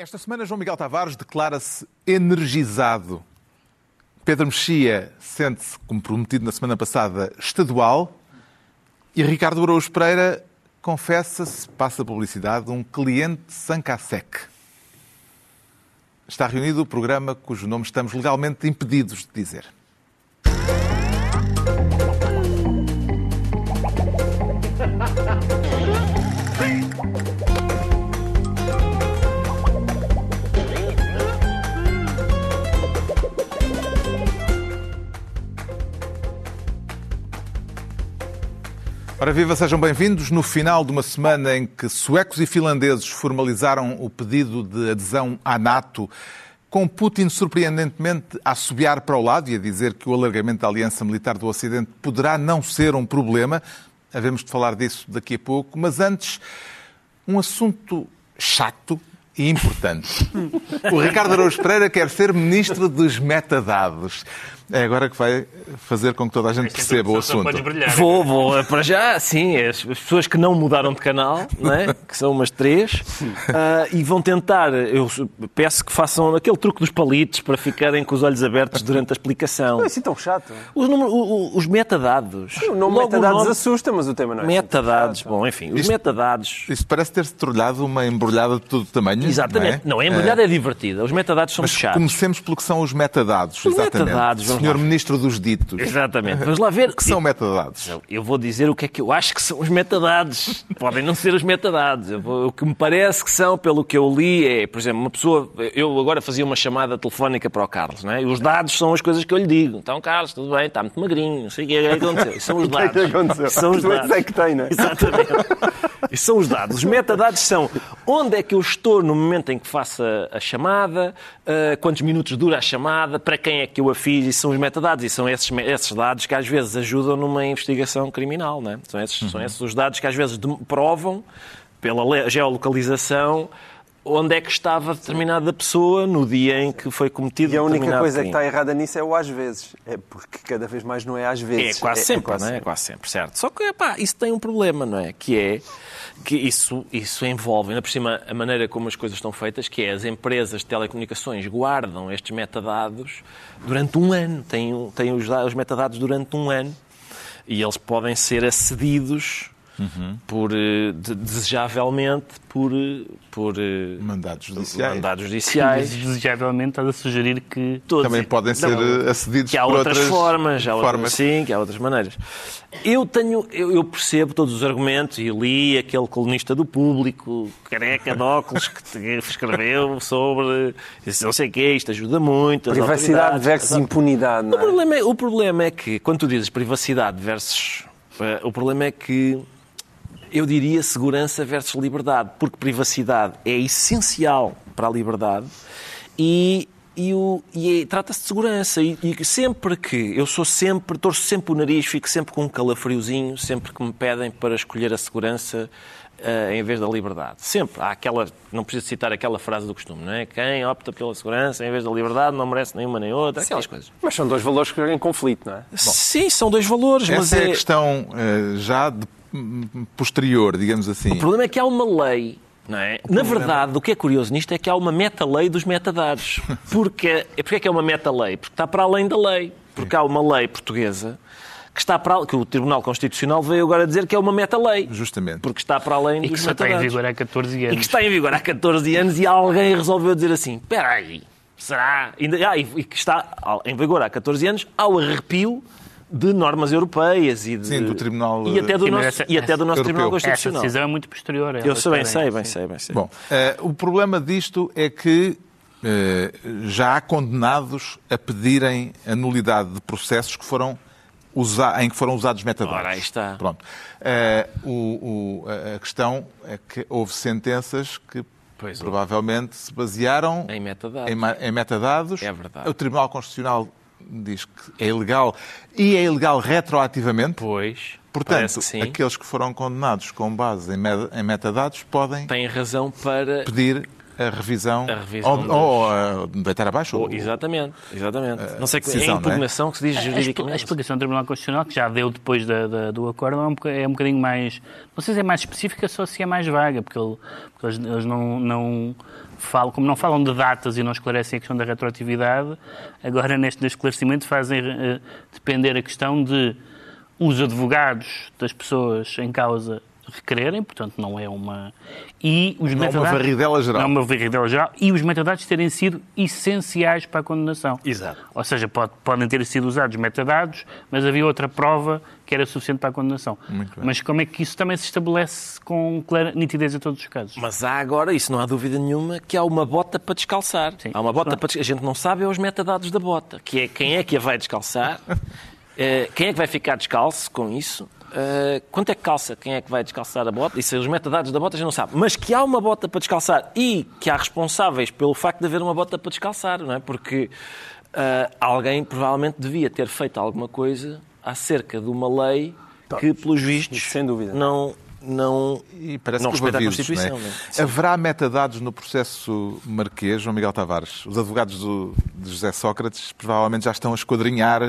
Esta semana, João Miguel Tavares declara-se energizado. Pedro Mexia sente-se, como prometido na semana passada, estadual. E Ricardo Araújo Pereira confessa-se, passa a publicidade, um cliente Sancasec. Está reunido o programa cujo nome estamos legalmente impedidos de dizer. Ora viva, sejam bem-vindos. No final de uma semana em que suecos e finlandeses formalizaram o pedido de adesão à NATO, com Putin surpreendentemente a assobiar para o lado e a dizer que o alargamento da aliança militar do Ocidente poderá não ser um problema, havemos de falar disso daqui a pouco, mas antes, um assunto chato e importante. O Ricardo Araújo Pereira quer ser ministro dos metadados. É agora que vai fazer com que toda a gente perceba o assunto. Vou, vou. Para já, sim. As pessoas que não mudaram de canal, não é? que são umas três, uh, e vão tentar. Eu peço que façam aquele truque dos palitos para ficarem com os olhos abertos durante a explicação. Não é assim tão chato. Os, os, os metadados. O nome metadados nome... assusta, mas o tema não é assim Metadados, bom, enfim. Os isto, metadados. Isto parece ter-se trolhado uma embrulhada de todo tamanho. Exatamente. Não, é? não a embrulhada é... é divertida. Os metadados são mas chatos. Comecemos pelo que são os metadados. Os exatamente. metadados. Senhor Ministro dos Ditos. Exatamente. Vamos lá ver. O que são metadados? Eu vou dizer o que é que eu acho que são os metadados. Podem não ser os metadados. Vou... o que me parece que são, pelo que eu li, é, por exemplo, uma pessoa. Eu agora fazia uma chamada telefónica para o Carlos, não é? E os dados são as coisas que eu lhe digo. Então, Carlos, tudo bem, está muito magrinho, não sei o que é que aconteceu. São os dados. O que é que aconteceu? São os dados. é que tem, não é? Exatamente. Isso são os dados. Os metadados são onde é que eu estou no momento em que faço a, chamada, uh, quantos minutos dura a chamada, para quem é que eu a fiz, e são os metadados. E são esses, esses dados que às vezes ajudam numa investigação criminal. Não é? são, esses, uhum. são esses os dados que às vezes provam, pela geolocalização, onde é que estava determinada pessoa no dia em que foi cometido E a única coisa crime. que está errada nisso é o às vezes. É porque cada vez mais não é às vezes. É quase é, sempre, é quase não é? Sempre. É quase sempre, certo. Só que, pá, isso tem um problema, não é? Que é que isso, isso envolve, ainda por cima, a maneira como as coisas estão feitas, que é as empresas de telecomunicações guardam estes metadados durante um ano, têm, têm os, os metadados durante um ano, e eles podem ser acedidos uhum. por, eh, de, desejavelmente por, eh, por eh, mandados judiciais. Mandados judiciais. Desejavelmente estás a sugerir que Todos, também podem ser não, acedidos que há por outras, outras formas, há outras, formas. sim, que há outras maneiras. Eu tenho, eu, eu, percebo todos os argumentos e li aquele colunista do público, careca de óculos, que escreveu sobre não sei o quê, isto ajuda muito. Privacidade versus impunidade. Não é? o, problema é, o problema é que, quando tu dizes privacidade versus. O problema é que eu diria segurança versus liberdade, porque privacidade é essencial para a liberdade e, e, e é, trata-se de segurança. E, e, sempre que eu sou sempre, torço sempre o nariz, fico sempre com um calafriozinho, sempre que me pedem para escolher a segurança uh, em vez da liberdade. Sempre. Há aquela, não preciso citar aquela frase do costume, não é? Quem opta pela segurança em vez da liberdade não merece nenhuma nem outra, aquelas Sim. coisas. Mas são dois valores que estão em conflito, não é? Bom, Sim, são dois valores, essa mas é... é a questão uh, já de posterior, digamos assim. O problema é que há uma lei não é? Na verdade, o que é curioso nisto é que há uma meta-lei dos metadados. Porque, porque é que é uma meta-lei? Porque está para além da lei. Porque há uma lei portuguesa que está para que o Tribunal Constitucional veio agora dizer que é uma meta-lei. Justamente. Porque está para além e dos metadados. E que está em vigor há 14 anos. E que está em vigor há 14 anos e alguém resolveu dizer assim, espera aí, será? Ah, e que está em vigor há 14 anos ao arrepio de normas europeias e de... Sim, do Tribunal e até do Sim, nosso, essa, e até do nosso Tribunal Constitucional. Essa decisão é muito posterior. Eu sei, bem sei, bem sei, bem sei. Bom, uh, o problema disto é que uh, já há condenados a pedirem a nulidade de processos que foram usa em que foram usados metadados. Ora, aí está. Pronto. Uh, o, o, a questão é que houve sentenças que Pois provavelmente é. se basearam em metadados. Em, em metadados. É verdade. O Tribunal Constitucional diz que é ilegal e é ilegal retroativamente. Pois. Portanto, que aqueles que foram condenados com base em, met em metadados podem Têm razão para pedir a revisão, A revisão ou, dos- ou, uh, deitar abaixo. Ou- exatamente, exatamente. não sei que é decisão, a impugnação que se diz A, expl- a juridicamente. explicação do Tribunal Constitucional, que já deu depois da- da- do acordo, é um, boca- é um bocadinho mais. Não sei se é mais específica ou se é mais vaga, porque, ele- porque eles, eles não, não falam, como não falam de datas e não esclarecem a questão da retroatividade, agora neste esclarecimento fazem eh, depender a questão de os advogados das pessoas em causa requererem, portanto não é uma. E os Não é uma metadados- varridela geral. Não é uma varridela geral. E os metadados terem sido essenciais para a condenação. Exato. Ou seja, pode- podem ter sido usados metadados, mas havia outra prova que era suficiente para a condenação. Muito bem. Mas como é que isso também se estabelece com clara nitidez em todos os casos? Mas há agora, isso não há dúvida nenhuma, que há uma bota para descalçar. Sim. Há uma bota Claro. para descalçar. A gente não sabe é os metadados da bota, que é quem é que a vai descalçar, eh, quem é que vai ficar descalço com isso, eh, quanto é que calça, quem é que vai descalçar a bota, isso é os metadados da bota a gente não sabe. Mas que há uma bota para descalçar e que há responsáveis pelo facto de haver uma bota para descalçar, não é? Porque eh, alguém provavelmente devia ter feito alguma coisa acerca de uma lei que, pelos vistos, sem dúvida. não... não E parece não que respeita a não é? Constituição. não é? Haverá metadados no processo marquês, João Miguel Tavares? Os advogados do, de José Sócrates provavelmente já estão a esquadrinhar eh,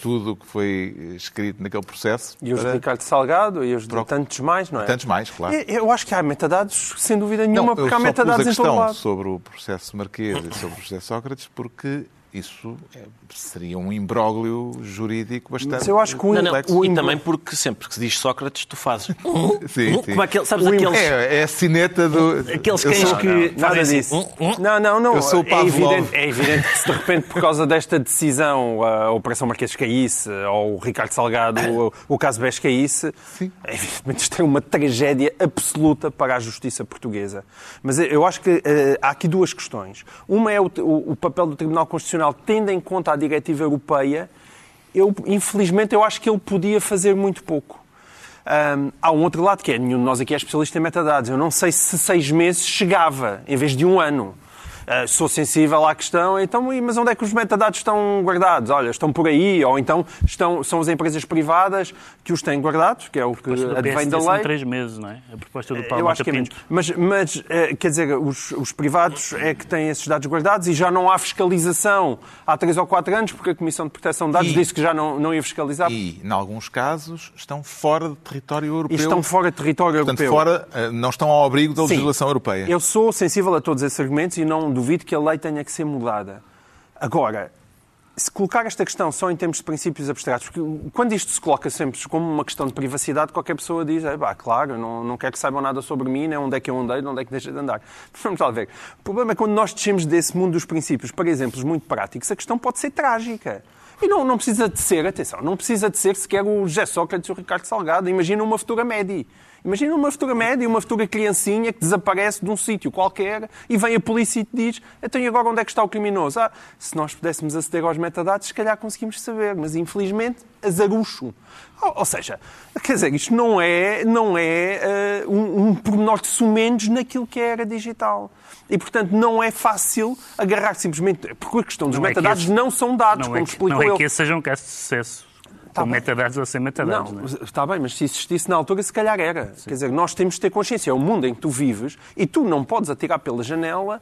tudo o que foi escrito naquele processo. E os de para Ricardo Salgado e os de tantos mais, não é? tantos mais, claro. Eu- acho que há metadados, sem dúvida nenhuma, eu porque há metadados a em todo lado. sobre o processo marquês e sobre o José Sócrates porque isso é, seria um imbróglio jurídico bastante Mas eu acho que o Não, não, complexo. e também porque sempre que se diz Sócrates, tu fazes. Sim, sim. Como aquele, sabes O aqueles, É, é a sineta do... aqueles cães sou- que Nada fazem assim, disso. Não, não, não. Eu sou o é, Pavlov. evidente, é evidente que se de repente, por causa desta decisão, a Operação Marquês caísse, ou o Ricardo Salgado, o, o caso Bes caísse, Sim. evidentemente isto é uma tragédia absoluta para a justiça portuguesa. Mas eu acho que eh, há aqui duas questões. Uma é o, o- o papel do Tribunal Constitucional, tendo em conta a diretiva europeia. Eu, infelizmente, eu acho que ele podia fazer muito pouco. Ahm, há um outro lado que é, nenhum de nós aqui é especialista em metadados. Eu não sei se seis meses chegava, em vez de um ano. Ah, sou sensível à questão, então, mas onde é que os metadados estão guardados? Olha, estão por aí, ou então estão, são as empresas privadas que os têm guardados, que é o que advém da são lei. três meses, não é? A proposta do Paulo Eu acho que é menos. Pinto. Mas, mas eh, quer dizer, os, os privados é que têm esses dados guardados e já não há fiscalização há três ou quatro anos, porque a Comissão de Proteção de Dados E- disse que já não, não ia fiscalizar. E, em alguns casos, estão fora de território europeu. E estão fora de território Portanto, europeu. fora, eh, não estão ao abrigo da Sim. legislação europeia. Eu sou sensível a todos esses argumentos e não duvido que a lei tenha que ser mudada. Agora, se colocar esta questão só em termos de princípios abstratos, porque quando isto se coloca sempre como uma questão de privacidade, qualquer pessoa diz, é, pá, claro, não, não quero que saibam nada sobre mim, nem onde é que eu andei, onde é que deixa de andar. Vamos lá ver. O problema é quando nós descemos desse mundo dos princípios para exemplos muito práticos, a questão pode ser trágica. E não, não precisa de ser, atenção, não precisa de ser sequer o José Sócrates ou o Ricardo Salgado. Imagina uma futura média. Imagina uma futura média, uma futura criancinha que desaparece de um sítio qualquer e vem a polícia e te diz então e agora onde é que está o criminoso? Ah, se nós pudéssemos aceder aos metadados, se calhar conseguimos saber, mas infelizmente azarucho. Ou, ou seja, quer dizer, isto não é, não é eh, um, um pormenor de sumenos naquilo que era digital. E, portanto, não é fácil agarrar simplesmente... Porque a questão dos Não é metadados esse- não são dados, Não como é, que, explicou não é ele. que esse seja um caso de sucesso. Tá com bem. metadados ou sem metadados. Não, Não, é? está bem, mas se existisse na altura, se calhar era. Quer dizer, nós temos de ter consciência. É o mundo em que tu vives e tu não podes atirar pela janela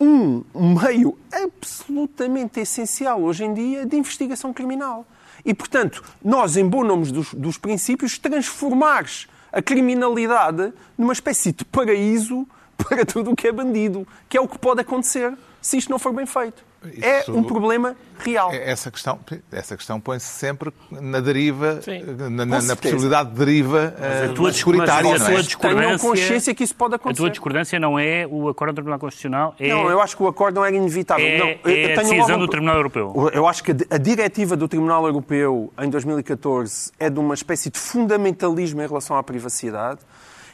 um meio absolutamente essencial hoje em dia de investigação criminal. E, portanto, nós, em bom nome dos, dos princípios, transformares a criminalidade numa espécie de paraíso para tudo o que é bandido, que é o que pode acontecer se isto não for bem feito. É um problema real. É, Essa questão, essa questão põe-se sempre na deriva, Sim. na, na- na possibilidade de deriva eh, a tua securitária. mas não a é? tua Tenham discordância- consciência que isso pode A acontecer. tua discordância não é o acordo do Tribunal Constitucional, é, Não, eu acho que o acordo não era inevitável. é, não, eu- eu é a decisão logo do Tribunal Europeu. Eu acho que a a diretiva do Tribunal Europeu em 2014 é de uma espécie de fundamentalismo em relação à privacidade.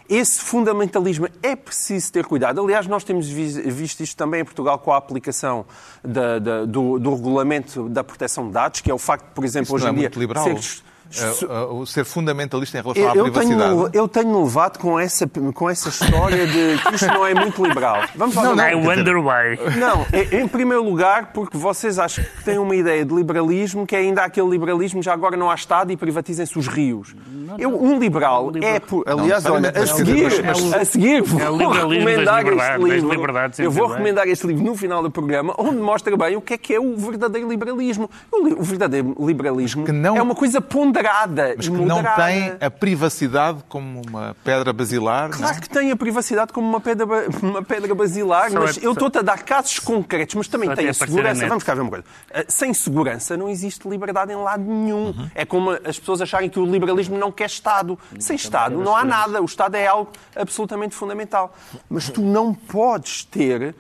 Esse fundamentalismo é preciso ter cuidado. Aliás, nós temos vi- visto isto também em Portugal com a aplicação da- da- do, do regulamento da proteção de dados, que é o facto, por exemplo, Isso hoje não em é dia. liberal. ser- uh, uh, ser fundamentalista em relação à Eu, eu privacidade? tenho, eu tenho levado com essa, com essa história de que isto não é muito liberal. Vamos lá Não, ver. I wonder why. Não, em primeiro lugar, porque vocês acham que têm uma ideia de liberalismo que é ainda aquele liberalismo, já agora não há Estado e privatizem-se os rios. Eu, um liberal é. Por, aliás, olha, a seguir, mas- a seguir vou É o liberalismo recomendar este livro. Eu vou recomendar este livro no final do programa, onde mostra bem o que é que é o verdadeiro liberalismo. O, li- o verdadeiro liberalismo que não- é uma coisa ponderada Mas e que não moderada. tem a privacidade como uma pedra basilar, não? Claro que tem a privacidade como uma pedra, uma pedra basilar, Só mas é- eu estou-te a dar casos concretos, mas também tem a segurança. a. Vamos cá ver uma coisa. Ah, Sem segurança não existe liberdade em lado nenhum. Uhum. É como as pessoas acharem que o liberalismo não quer Estado. Sem Estado a não há segurança. nada. O Estado é algo absolutamente fundamental. Mas tu não podes ter.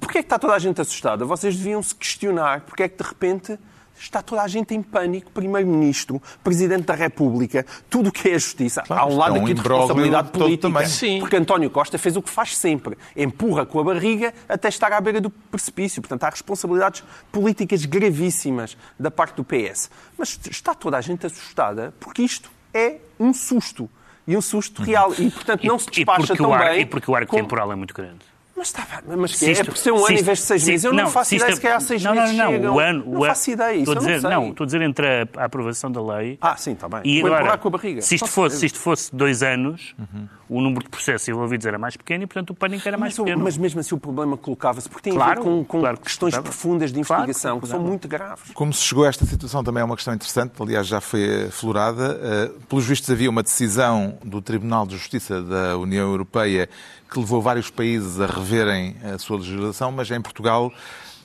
Porquê é que está toda a gente assustada? Vocês deviam se questionar. Porquê é que de repente está toda a gente em pânico? Primeiro-Ministro, Presidente da República, tudo o que é a justiça. Claro, há um lado é um aqui de responsabilidade política. também. Sim. Porque António Costa fez o que faz sempre. Empurra com a barriga até estar à beira do precipício. Portanto, há responsabilidades políticas gravíssimas da parte do PS. Mas está toda a gente assustada porque isto é um susto. E um susto real. E, portanto, não se e, despacha porque tão ar, bem... e porque o arco como- temporal é muito grande. Mas está bem, mas que é, isto- é por ser um ano em vez de seis se- meses. Eu não, faço se isto ideia é- se calhar há seis não, meses não, não, chegam. O ano, não o ano- faço ideia, isso Estou a dizer, não não, estou a dizer entre a, a aprovação da lei Ah, sim, está bem. e Vou agora, com a barriga. se isto, fosse, se isto fosse dois anos, o número de processos envolvidos era mais pequeno e, portanto, o pânico era mais Mas, pequeno. mas mesmo assim o problema colocava-se, porque tem a Claro, ver com, com claro que questões colocava. profundas de Claro que investigação que são muito graves. Como se chegou a esta situação também é uma questão interessante, aliás já foi aflorada. Eh, Pelos vistos havia uma decisão do Tribunal de Justiça da União Europeia que levou vários países a reverem a sua legislação, mas em Portugal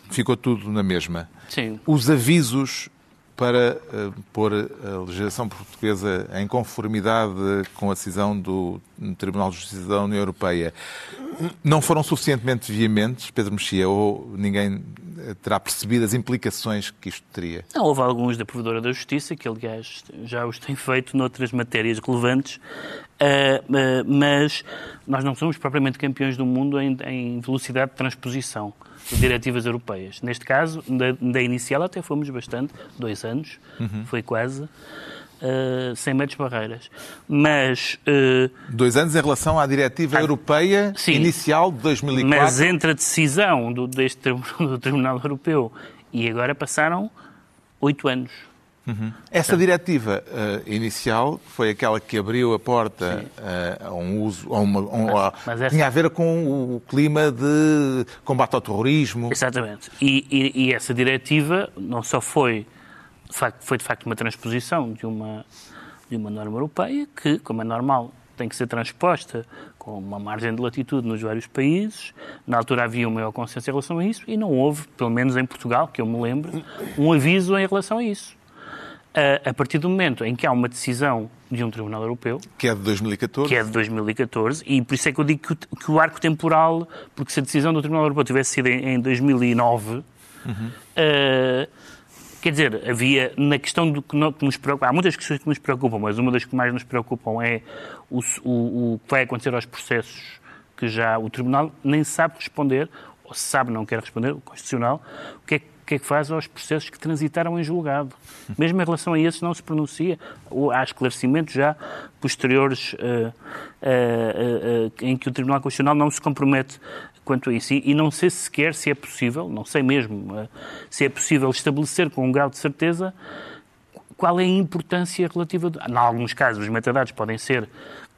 ficou tudo na mesma. Sim. Os avisos para eh, pôr a legislação portuguesa em conformidade com a decisão do Tribunal de Justiça da União Europeia não foram suficientemente veementes, Pedro Mexia, ou ninguém terá percebido as implicações que isto teria? Não, houve alguns da Provedora da Justiça, que aliás já os têm feito noutras matérias relevantes, ah, ah, mas nós não somos propriamente campeões do mundo em, em velocidade de transposição de diretivas europeias. Neste caso, da, da inicial até fomos bastante, dois anos, foi quase, ah, sem metros barreiras. Mas, ah, Dois anos em relação à diretiva Ah, europeia sim. inicial de 2004. mas entre a decisão do, deste, do Tribunal Europeu e agora passaram oito anos. Essa diretiva eh, inicial foi aquela que abriu a porta eh, a um uso, a uma, a um- a- mas essa- tinha a ver com o clima de combate ao terrorismo. Exatamente. E, e- e essa diretiva não só foi, foi de facto uma transposição de uma, de uma norma europeia que, como é normal, tem que ser transposta com uma margem de latitude nos vários países. Na altura havia um maior consenso em relação a isso e não houve, pelo menos em Portugal, que eu me lembro, um aviso em relação a isso. A, a partir do momento em que há uma decisão de um Tribunal Europeu, Que é de 2014. que é de 2014, e por isso é que eu digo que o, que o arco temporal, porque se a decisão do Tribunal Europeu tivesse sido em, em 2009, eh, quer dizer, havia na questão do que, no- que nos preocupa, há muitas questões que nos preocupam, mas uma das que mais nos preocupam é o, o- o que vai acontecer aos processos que já o Tribunal nem sabe responder, ou se sabe não quer responder, o Constitucional, o que é que o que é que faz aos processos que transitaram em julgado. Mesmo em relação a esses não se pronuncia. Ou há esclarecimentos já posteriores eh, eh, eh, em que o Tribunal Constitucional não se compromete quanto a. E, e não sei sequer se é possível, não sei mesmo, eh, se é possível estabelecer com um grau de certeza qual é a importância relativa. De... Em alguns casos, os metadados podem ser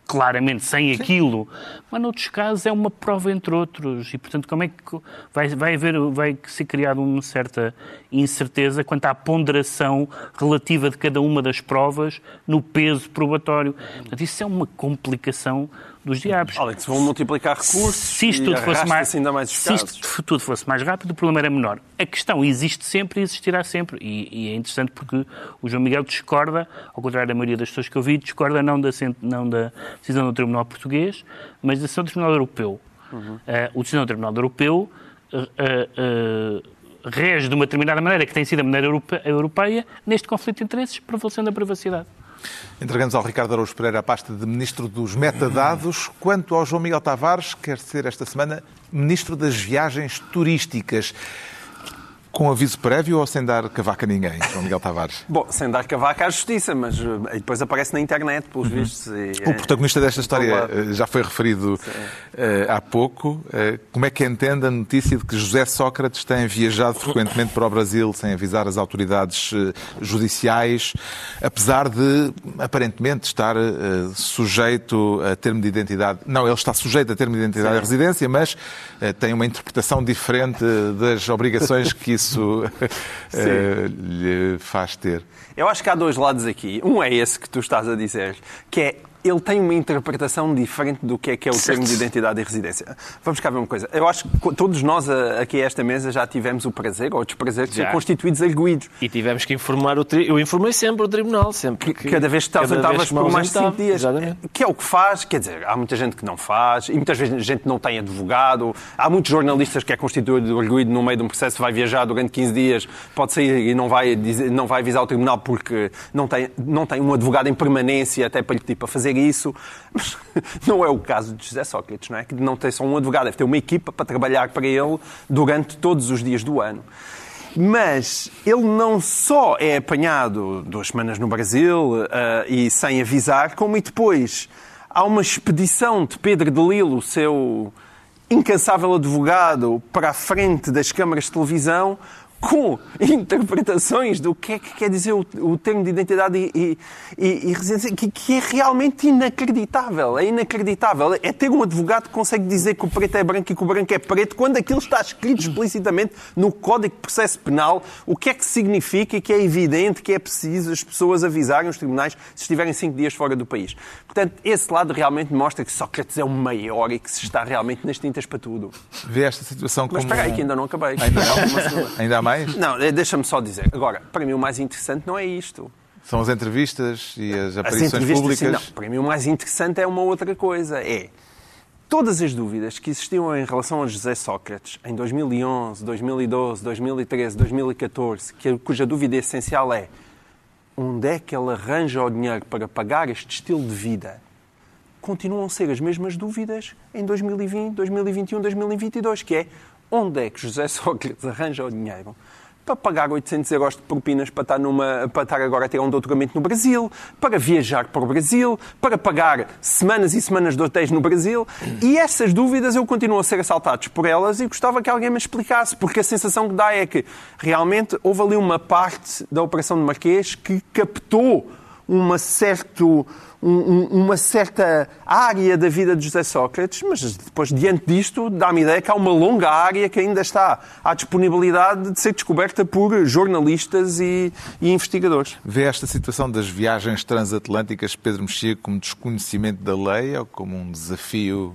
claramente sem aquilo, mas noutros casos é uma prova entre outros e, portanto, como é que vai, vai haver, vai ser criada uma certa incerteza quanto à ponderação relativa de cada uma das provas no peso probatório. Portanto, isso é uma complicação dos diabos. Olha, que se vão multiplicar recursos Se isto tudo fosse mais, ainda mais se isto tudo fosse mais rápido, o problema era menor. A questão existe sempre e existirá sempre. E, e é interessante porque o João Miguel discorda, ao contrário da maioria das pessoas que eu vi, discorda não da, não da decisão do Tribunal Português, mas da decisão do Tribunal Europeu. Eh, o decisão do Tribunal Europeu eh, eh, rege de uma determinada maneira, que tem sido a maneira europe- europeia, neste conflito de interesses, prevalecendo a privacidade. Entregamos ao Ricardo Araújo Pereira a pasta de Ministro dos Metadados. Quanto ao João Miguel Tavares, quer ser esta semana Ministro das Viagens Turísticas. Com aviso prévio ou sem dar cavaca a ninguém, João Miguel Tavares? Bom, sem dar cavaca à justiça, mas uh, depois aparece na internet, pelos uhum. vistos. E, o protagonista desta história uh, já foi referido uh, há pouco. como é que entende a notícia de que José Sócrates tem viajado frequentemente para o Brasil sem avisar as autoridades judiciais, apesar de aparentemente estar sujeito a termo de identidade. Não, ele está sujeito a termo de identidade Sim. de residência, mas tem uma interpretação diferente das obrigações que isso isso uh, lhe faz ter. Eu acho que há dois lados aqui. Um é esse que tu estás a dizer, que é ele tem uma interpretação diferente do que é que é o termo de identidade e residência. Vamos cá ver uma coisa. Eu acho que todos nós aqui a esta mesa já tivemos o prazer ou o desprazer de ser constituídos arguídos. E tivemos que informar o tribunal. Eu informei sempre o tribunal, sempre. Que, cada vez que te ausentavas por mais de 5 dias. Exatamente. Que é o que faz, quer dizer, há muita gente que não faz, e muitas vezes a gente não tem advogado. Há muitos jornalistas que é constituído arguído no meio de um processo, vai viajar durante 15 dias, pode sair e não vai, dizer, não vai avisar o tribunal porque não tem, não tem um advogado em permanência até para lhe pedir para fazer isso. Mas não é o caso de José Sócrates, não é? Que não tem só um advogado, deve ter uma equipa para trabalhar para ele durante todos os dias do ano. Mas ele não só é apanhado duas semanas no Brasil uh, e sem avisar, como e depois há uma expedição de Pedro de Lilo, seu incansável advogado, para a frente das câmaras de televisão, com interpretações do que é que quer dizer o, o termo de identidade e, e, e residência, que, que, é realmente inacreditável. É inacreditável. É ter um advogado que consegue dizer que o preto é branco e que o branco é preto, quando aquilo está escrito explicitamente no Código de Processo Penal, o que é que significa e que é evidente que é preciso as pessoas avisarem os tribunais se estiverem cinco dias fora do país. Portanto, esse lado realmente mostra que Sócrates é o maior e que se está realmente nas tintas para tudo. Vê esta situação como... Mas espera aí, que ainda não acabei. Ainda, não? ainda há mais? Mais? Não, eh, deixa-me só dizer. Agora, para mim o mais interessante não é isto. São as entrevistas e as aparições as públicas? Sim, não. Para mim o mais interessante é uma outra coisa. É todas as dúvidas que existiam em relação a José Sócrates em 2011, 2012, 2013, 2014, cuja dúvida essencial é onde é que ele arranja o dinheiro para pagar este estilo de vida, continuam a ser as mesmas dúvidas em 2020, 2021, 2022, que é onde é que José Sócrates arranja o dinheiro para pagar 800 euros de propinas para estar, numa, para estar agora a ter um doutoramento no Brasil, para viajar para o Brasil, para pagar semanas e semanas de hotéis no Brasil. E essas dúvidas eu continuo a ser assaltado por elas e gostava que alguém me explicasse, porque a sensação que dá é que realmente houve ali uma parte da Operação de Marquês que captou uma certo, um, uma certa área da vida de José Sócrates, mas depois, diante disto, dá-me ideia que há uma longa área que ainda está à disponibilidade de ser descoberta por jornalistas e, e investigadores. Vê esta situação das viagens transatlânticas, Pedro Mexia, como desconhecimento da lei ou como um desafio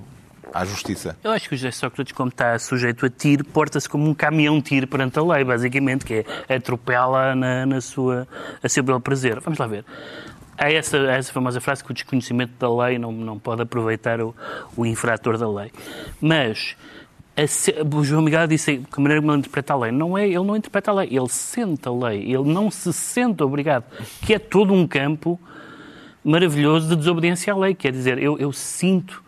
à justiça? Eu acho que o José Sócrates, como está sujeito a tiro, porta-se como um caminhão-tiro perante a lei, basicamente, que é atropela na, na sua, a seu belo prazer. Vamos lá ver. Há essa, há essa famosa frase que o desconhecimento da lei não, não pode aproveitar o, o infrator da lei. Mas o João Miguel disse que a maneira como ele interpreta a lei. Não é, ele não interpreta a lei, ele sente a lei. Ele não se sente obrigado. Que é todo um campo maravilhoso de desobediência à lei. Quer dizer, eu, eu sinto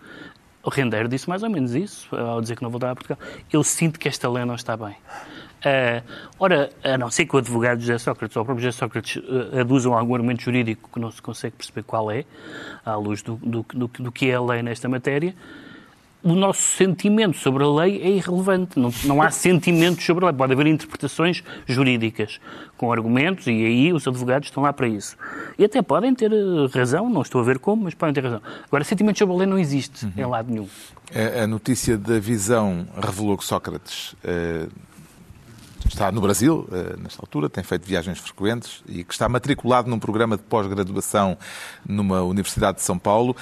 o Rendeiro disse mais ou menos isso, ao dizer que não voltava a Portugal. Eu sinto que esta lei não está bem. Uh, ora, a não ser que o advogado José Sócrates ou o próprio José Sócrates uh, aduzam algum argumento jurídico que não se consegue perceber qual é, à luz do, do, do, do que é a lei nesta matéria, o nosso sentimento sobre a lei é irrelevante. Não, não há sentimentos sobre a lei. Pode haver interpretações jurídicas com argumentos e aí os advogados estão lá para isso. E até podem ter eh, razão, não estou a ver como, mas podem ter razão. Agora, sentimentos sobre a lei não existe uhum. em lado nenhum. A, a, notícia da visão revelou que Sócrates uh, está no Brasil, uh, nesta altura, tem feito viagens frequentes e que está matriculado num programa de pós-graduação numa Universidade de São Paulo.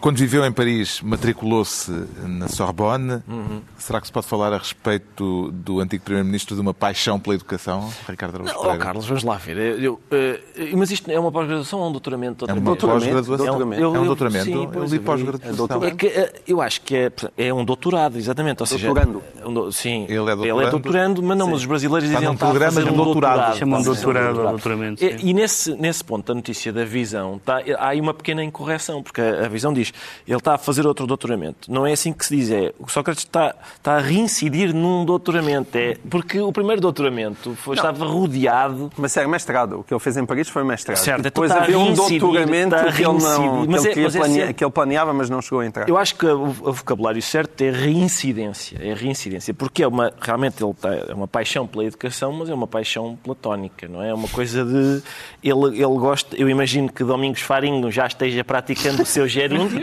Quando viveu em Paris, matriculou-se na Sorbonne. Uhum. Será que se pode falar a respeito do antigo Primeiro-Ministro de uma paixão pela educação, Ricardo Araújo Não, oh, Carlos, vamos lá ver. Eu, eu, uh, mas isto é uma pós-graduação ou um doutoramento? É uma pós-graduação. É um, eu, é um doutoramento. Sim, eu li pós-graduação. É que, uh, eu acho que é, é um doutorado, exatamente. Ou seja, doutorando. Um, sim, ele é doutorando. Ele é doutorando, mas não, sim. mas os brasileiros dizem que está programa de um doutorado. Chamam doutorado ou doutoramento. E, e nesse, nesse ponto da notícia da visão, tá, há aí uma pequena incorreção, porque a, a visão diz depois ele está a fazer outro doutoramento. Não é assim que se diz. É, o Sócrates está, está a reincidir num doutoramento. É, porque o primeiro doutoramento foi, estava rodeado. Mas era mestrado. O que ele fez em Paris foi mestrado. Certo, E depois então está havia um doutoramento que ele, não, que, ele é- é sempre- que ele planeava, mas não chegou a entrar. Eu acho que o, o vocabulário certo é reincidência. É reincidência. Porque é uma, realmente ele está, é uma paixão pela educação, mas é uma paixão platónica, não é? É uma coisa de. Ele, ele gosta. Eu imagino que Domingos Farinho já esteja praticando os seus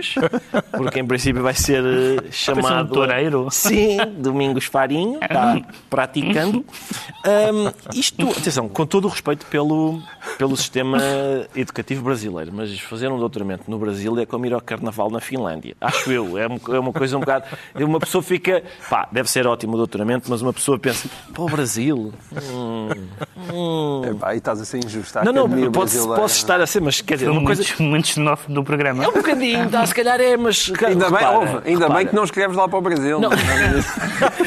gerúndios, porque em princípio vai ser eh, chamado. toureiro. Sim, Domingos Farinho, está praticando. Ahm, isto, atenção, com todo o respeito pelo, pelo sistema educativo brasileiro, mas fazer um doutoramento no Brasil é como ir ao carnaval na Finlândia. Acho eu. É um- é uma coisa um bocado. Uma pessoa fica. Pá, deve ser ótimo o doutoramento, mas uma pessoa pensa, o Brasil. hum, hum. Epá, aí estás a ser Não, não, Brasileira. posso estar a ser, mas quer dizer, uma coisa. muito, muito xenófobo do programa. É um bocadinho, tá, se calhar é, mas. Ainda bem, repara, ouve, ainda repara. bem que não escreves lá para o Brasil. Não.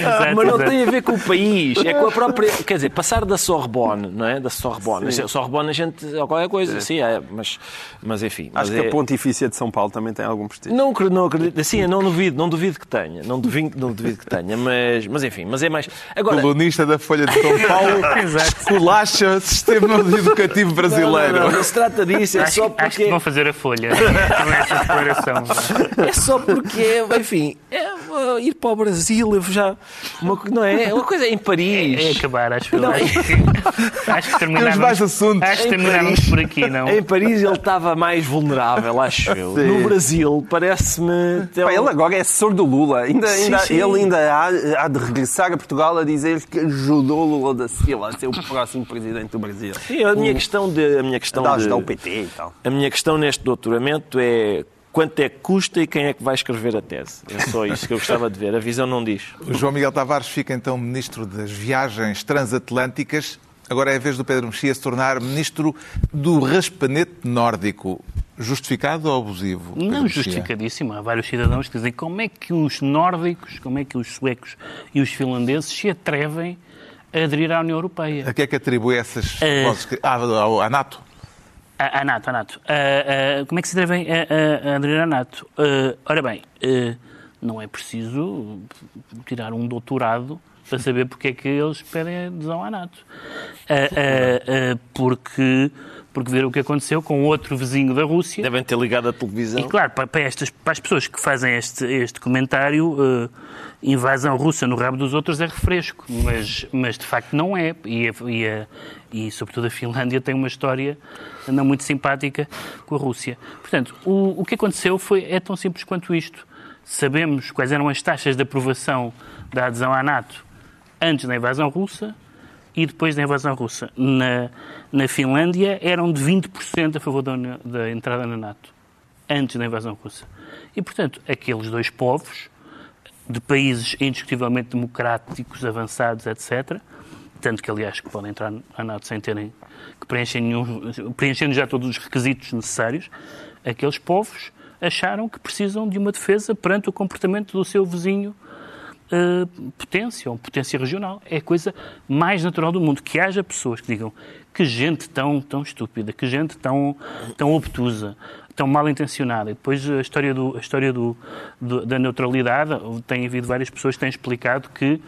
Exato, Mas não exato. tem a ver com o país, é com a própria. Quer dizer, passar da Sorbonne, não é? Da Sorbonne. A Sorbonne a gente. ou qualquer coisa, sim, é, mas, mas enfim. Mas Acho que é- a Pontifícia de São Paulo também tem algum prestígio. Não, não acredito, assim, eu não duvido, não duvido que tenha, não duvido, não duvido que tenha, mas, mas enfim, mas é mais. Agora, Colunista da Folha de São Paulo, esculacha o sistema educativo não, brasileiro. não, não, não se trata disso, é Acho, só acho que porque. vão fazer a folha com essa declaração. É só porque, é, enfim, é, uh, ir para o Brasil, eu já. Uma, não é? É uma coisa em Paris. É acabar, acho eu. Acho que, acho que terminávamos, mais assuntos. Acho que terminávamos Paris. por aqui, não? Em Paris ele estava mais vulnerável, acho eu. No Brasil, parece-me. Ele agora é assessor do Lula. Ainda, Sim, ainda, sim. Ele ainda há, há de regressar a Portugal a dizer que ajudou Lula da Silva a ser o próximo presidente do Brasil. Sim, a minha questão de. A minha questão de, ajudar o PT e tal. A minha questão neste doutoramento é quanto é que custa e quem é que vai escrever a tese. É só isso que eu gostava de ver. A visão não diz. O João Miguel Tavares fica então ministro das viagens transatlânticas. Agora é a vez do Pedro Mexia se tornar ministro do raspanete nórdico. Justificado ou abusivo? Pedro Não Mexia? justificadíssimo. Há vários cidadãos que dizem como é que os nórdicos, como é que os suecos e os finlandeses se atrevem a aderir à União Europeia. A que é que atribui essas Eh, vozes? Ah, ao- à NATO? A, NATO, a NATO. Ah, ah, como é que se devem a, a, a aderir à NATO? Ah, ora bem, não é preciso tirar um doutorado para saber porque é que eles pedem adesão à NATO. Porque, porque ver o que aconteceu com outro vizinho da Rússia. Devem ter ligado a televisão. E claro, para, para estas, para as pessoas que fazem este, este comentário, eh, invasão russa no rabo dos outros é refresco, mas, mas de facto não é. E, a- e, a- e, sobretudo a Finlândia tem uma história não muito simpática com a Rússia. Portanto, o, o que aconteceu foi, é tão simples quanto isto. Sabemos quais eram as taxas de aprovação da adesão à NATO antes da invasão russa e depois da invasão russa. Na, na Finlândia eram de 20% a favor da, da entrada na NATO, antes da invasão russa. E, portanto, aqueles dois povos, de países indiscutivelmente democráticos, avançados, etc., tanto que, aliás, que podem entrar na NATO sem terem que preencher nenhum, preenchendo já todos os requisitos necessários, aqueles povos acharam que precisam de uma defesa perante o comportamento do seu vizinho eh, potência, ou potência regional. É a coisa mais natural do mundo. Que haja pessoas que digam que gente tão, tão estúpida, que gente tão, tão obtusa, tão mal intencionada. E depois a história, do, a história do, do- da neutralidade, tem havido várias pessoas que têm explicado que,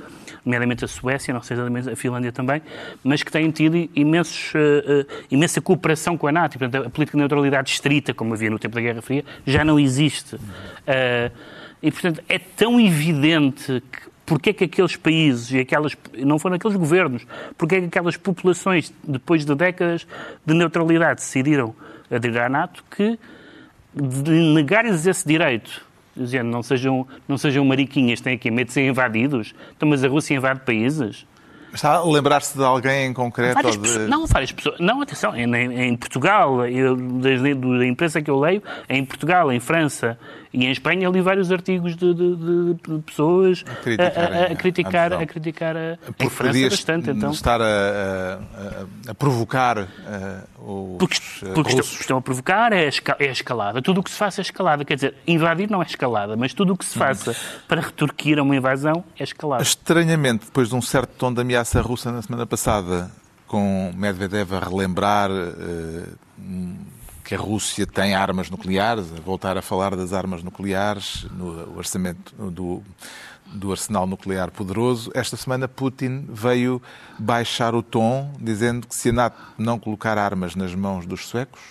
nomeadamente a Suécia, não sei exatamente a Finlândia também, mas que têm tido imensos, eh, eh, imensa cooperação com a NATO. E, portanto, a política de neutralidade estrita, como havia no tempo da Guerra Fria, já não existe. Eh, e, portanto, é tão evidente que porque é que aqueles países e aquelas, não foram aqueles governos, porque é que aquelas populações, depois de décadas de neutralidade, decidiram aderir à NATO, que negar-lhes esse direito, dizendo não sejam, não sejam mariquinhas, têm aqui medo de ser invadidos, então, mas a Rússia invade países. Está a lembrar-se de alguém em concreto? Várias de- não, várias pessoas. Não, atenção, em, em Portugal, eu, desde da imprensa que eu leio, em Portugal, em França e em Espanha, li vários artigos de, de- de- de pessoas a, criticarem a- a a criticar, adesão. a criticar a, em França bastante, então. estar a, provocar eh, os Porque, porque estão, russos. estão a provocar é, a é a escalada. Tudo o que se faça é escalada. Quer dizer, invadir não é escalada, mas tudo o que se faça para retorquir a uma invasão é escalada. Estranhamente, depois de um certo tom de ameaça russa na semana passada, com Medvedev a relembrar eh, que a Rússia tem armas nucleares, a voltar a falar das armas nucleares no orçamento do, do arsenal nuclear poderoso. Esta semana Putin veio baixar o tom, dizendo que se a NATO não colocar armas nas mãos dos suecos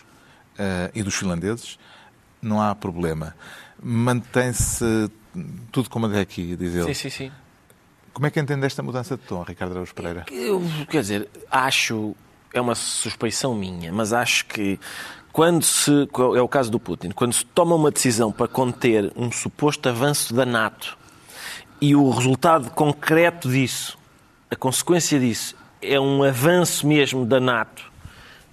uh, e dos finlandeses, não há problema. Mantém-se tudo como é aqui, diz ele. Sim, sim, sim. Como é que entende esta mudança de tom, Ricardo Araújo Pereira? Eu, quer dizer, acho, é uma suspeição minha, mas acho que quando se, é o caso do Putin, quando se toma uma decisão para conter um suposto avanço da NATO e o resultado concreto disso, a consequência disso, é um avanço mesmo da NATO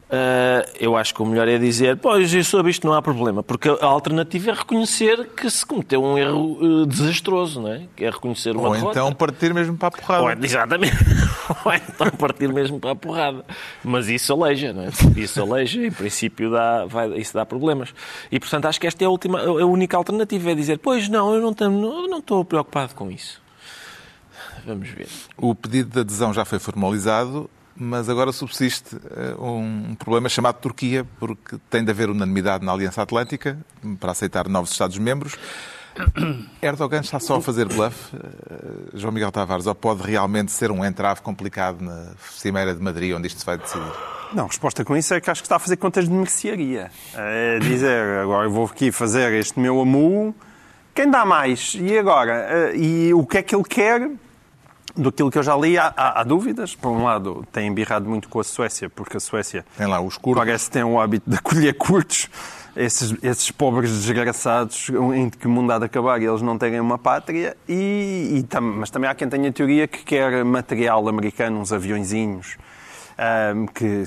Uh, eu acho que o melhor é dizer, pois, sobre isto não há problema, porque a alternativa é reconhecer que se cometeu um erro uh, desastroso, não é? Que é reconhecer uma Ou derrota. então partir mesmo para a porrada. Ou, exatamente. Ou então partir mesmo para a porrada. Mas isso aleija, não é? Isso aleija, em princípio dá, vai, isso dá problemas. E, portanto, acho que esta é a, última, a única alternativa, é dizer, pois não, eu não, tenho, não estou preocupado com isso. Vamos ver. O pedido de adesão já foi formalizado mas agora subsiste eh, um problema chamado Turquia, porque tem de haver unanimidade na Aliança Atlântica para aceitar novos Estados-membros. Erdogan está só a fazer bluff, eh, João Miguel Tavares, ou pode realmente ser um entrave complicado na Cimeira de Madrid, onde isto se vai decidir? Não, a resposta com isso é que acho que está a fazer contas de mercearia. É dizer, agora eu vou aqui fazer este meu amu, quem dá mais? E agora? Eh, e o que é que ele quer? Do que eu já li, há, há, há, dúvidas. Por um lado, tem embirrado muito com a Suécia, porque a Suécia tem lá os curtos. parece ter o hábito de acolher curtos. Esses, esses pobres desgraçados em que o mundo há de acabar e eles não terem uma pátria. E, e tam, mas também há quem tenha a teoria que quer material americano, uns aviõezinhos, um, que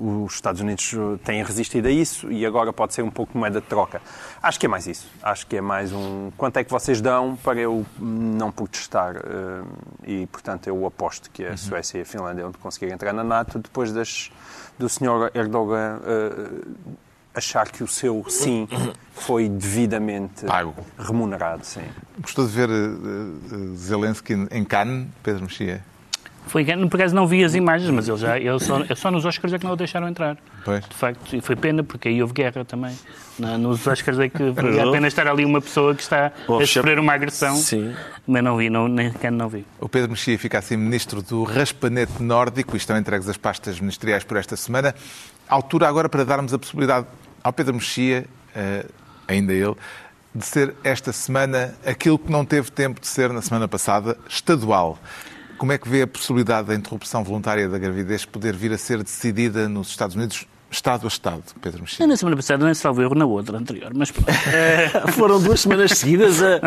os Estados Unidos têm resistido a isso e agora pode ser um pouco moeda de troca. Acho que é mais isso. Acho que é mais um. Quanto é que vocês dão para eu não protestar? Um, e, portanto, eu aposto que a Suécia e a Finlândia vão conseguir entrar na NATO depois das, do Sr. Erdogan. Uh, achar que o seu sim foi devidamente Pago. remunerado. Sim. Gostou de ver uh, Zelensky em Cannes, Pedro Mexia? Foi, por acaso não vi as imagens, mas ele já, ele só, ele só nos Oscars é que não o deixaram entrar. Pois. De facto, e foi pena, porque aí houve guerra também. Nos Oscars é que valia a pena estar ali uma pessoa que está a sofrer uma agressão. Sim. Mas não vi, não, nem sequer não vi. O Pedro Mexia fica assim ministro do raspanete nórdico e estão entregues as pastas ministeriais por esta semana. Altura agora para darmos a possibilidade ao Pedro Mexia, uh, ainda ele, de ser esta semana aquilo que não teve tempo de ser na semana passada, estadual. Como é que vê a possibilidade da interrupção voluntária da gravidez poder vir a ser decidida nos Estados Unidos Estado a Estado, Pedro Mexia? Na semana passada nem salvo erro na outra anterior, mas pronto. Foram duas semanas seguidas a,